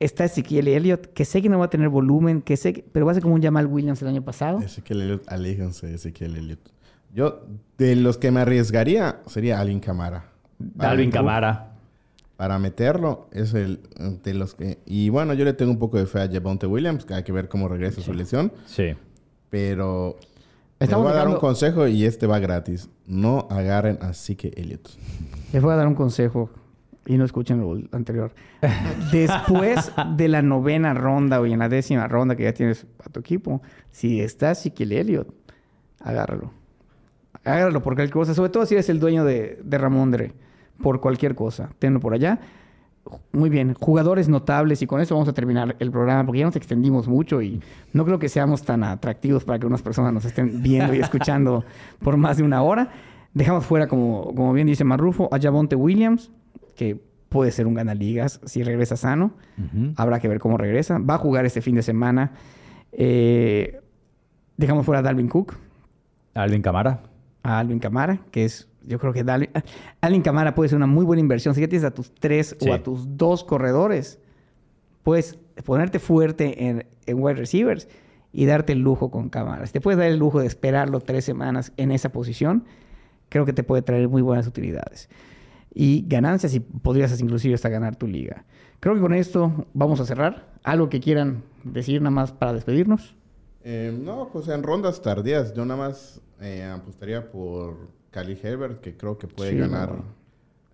Está Ezequiel Elliott, que sé que no va a tener volumen, que sé que- pero va a ser como un Jamal Williams el año pasado. Ezequiel Elliott, aléjense de Ezequiel Elliott. Yo, de los que me arriesgaría, sería Alvin Camara. Dalvin Camara. Para meterlo, es el de los que... Y bueno, yo le tengo un poco de fe a Javonte Williams, que hay que ver cómo regresa su lesión. Sí. Pero... Estamos les voy a dar dejando- un consejo y este va gratis. No agarren a Zeke Elliott. Les voy a dar un consejo y no escuchen lo anterior. Después de la novena ronda o en la décima ronda que ya tienes a tu equipo, si está Ezequiel Elliott, agárralo. Agárralo por cualquier cosa, sobre todo si eres el dueño de, de Ramondre, por cualquier cosa. Tenlo por allá. Muy bien, jugadores notables y con eso vamos a terminar el programa porque ya nos extendimos mucho y no creo que seamos tan atractivos para que unas personas nos estén viendo y escuchando por más de una hora. Dejamos fuera, como, como bien dice Marrufo, a Javonte Williams, que puede ser un ganaligas si regresa sano. Habrá que ver cómo regresa. Va a jugar este fin de semana. Eh, dejamos fuera a Dalvin Cook, Alvin Camara. A Alvin Camara, que es, yo creo que Dalvin, Alvin Camara puede ser una muy buena inversión. Si ya tienes a tus tres Sí. o a tus dos corredores, puedes ponerte fuerte en, en wide receivers y darte el lujo con Camara. Si te puedes dar el lujo de esperarlo tres semanas en esa posición, creo que te puede traer muy buenas utilidades. Y ganancias y podrías inclusive hasta ganar tu liga. Creo que con esto vamos a cerrar. Algo que quieran decir nada más para despedirnos. Eh, no, pues en rondas tardías. Yo nada más eh, apostaría por Khalil Herbert, que creo que puede Sí, ganar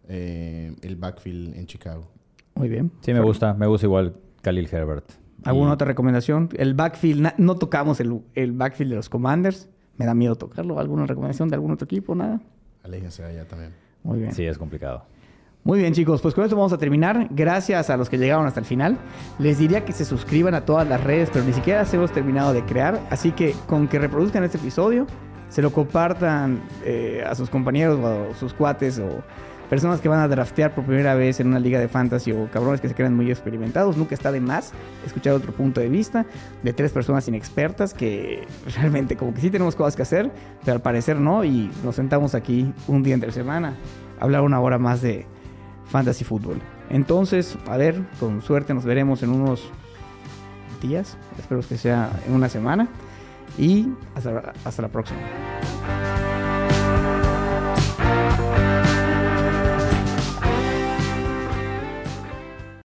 eh, el backfield en Chicago. Muy bien. Sí, me gusta. Me gusta igual Khalil Herbert. ¿Alguna Y- otra recomendación? El backfield, no tocamos el, el backfield de los Commanders. Me da miedo tocarlo. ¿Alguna recomendación de algún otro equipo? Nada. Aléjense de allá también. Muy bien. Sí, es complicado. Muy bien, chicos. Pues con esto vamos a terminar. Gracias a los que llegaron hasta el final. Les diría que se suscriban a todas las redes, pero ni siquiera las hemos terminado de crear. Así que con que reproduzcan este episodio, se lo compartan eh, a sus compañeros o a sus cuates o personas que van a draftear por primera vez en una liga de fantasy o cabrones que se crean muy experimentados. Nunca está de más escuchar otro punto de vista de tres personas inexpertas que realmente como que sí tenemos cosas que hacer, pero al parecer no. Y nos sentamos aquí un día entre semana a hablar una hora más de fantasy fútbol. Entonces, a ver, con suerte nos veremos en unos días. Espero que sea en una semana. Y hasta, hasta la próxima.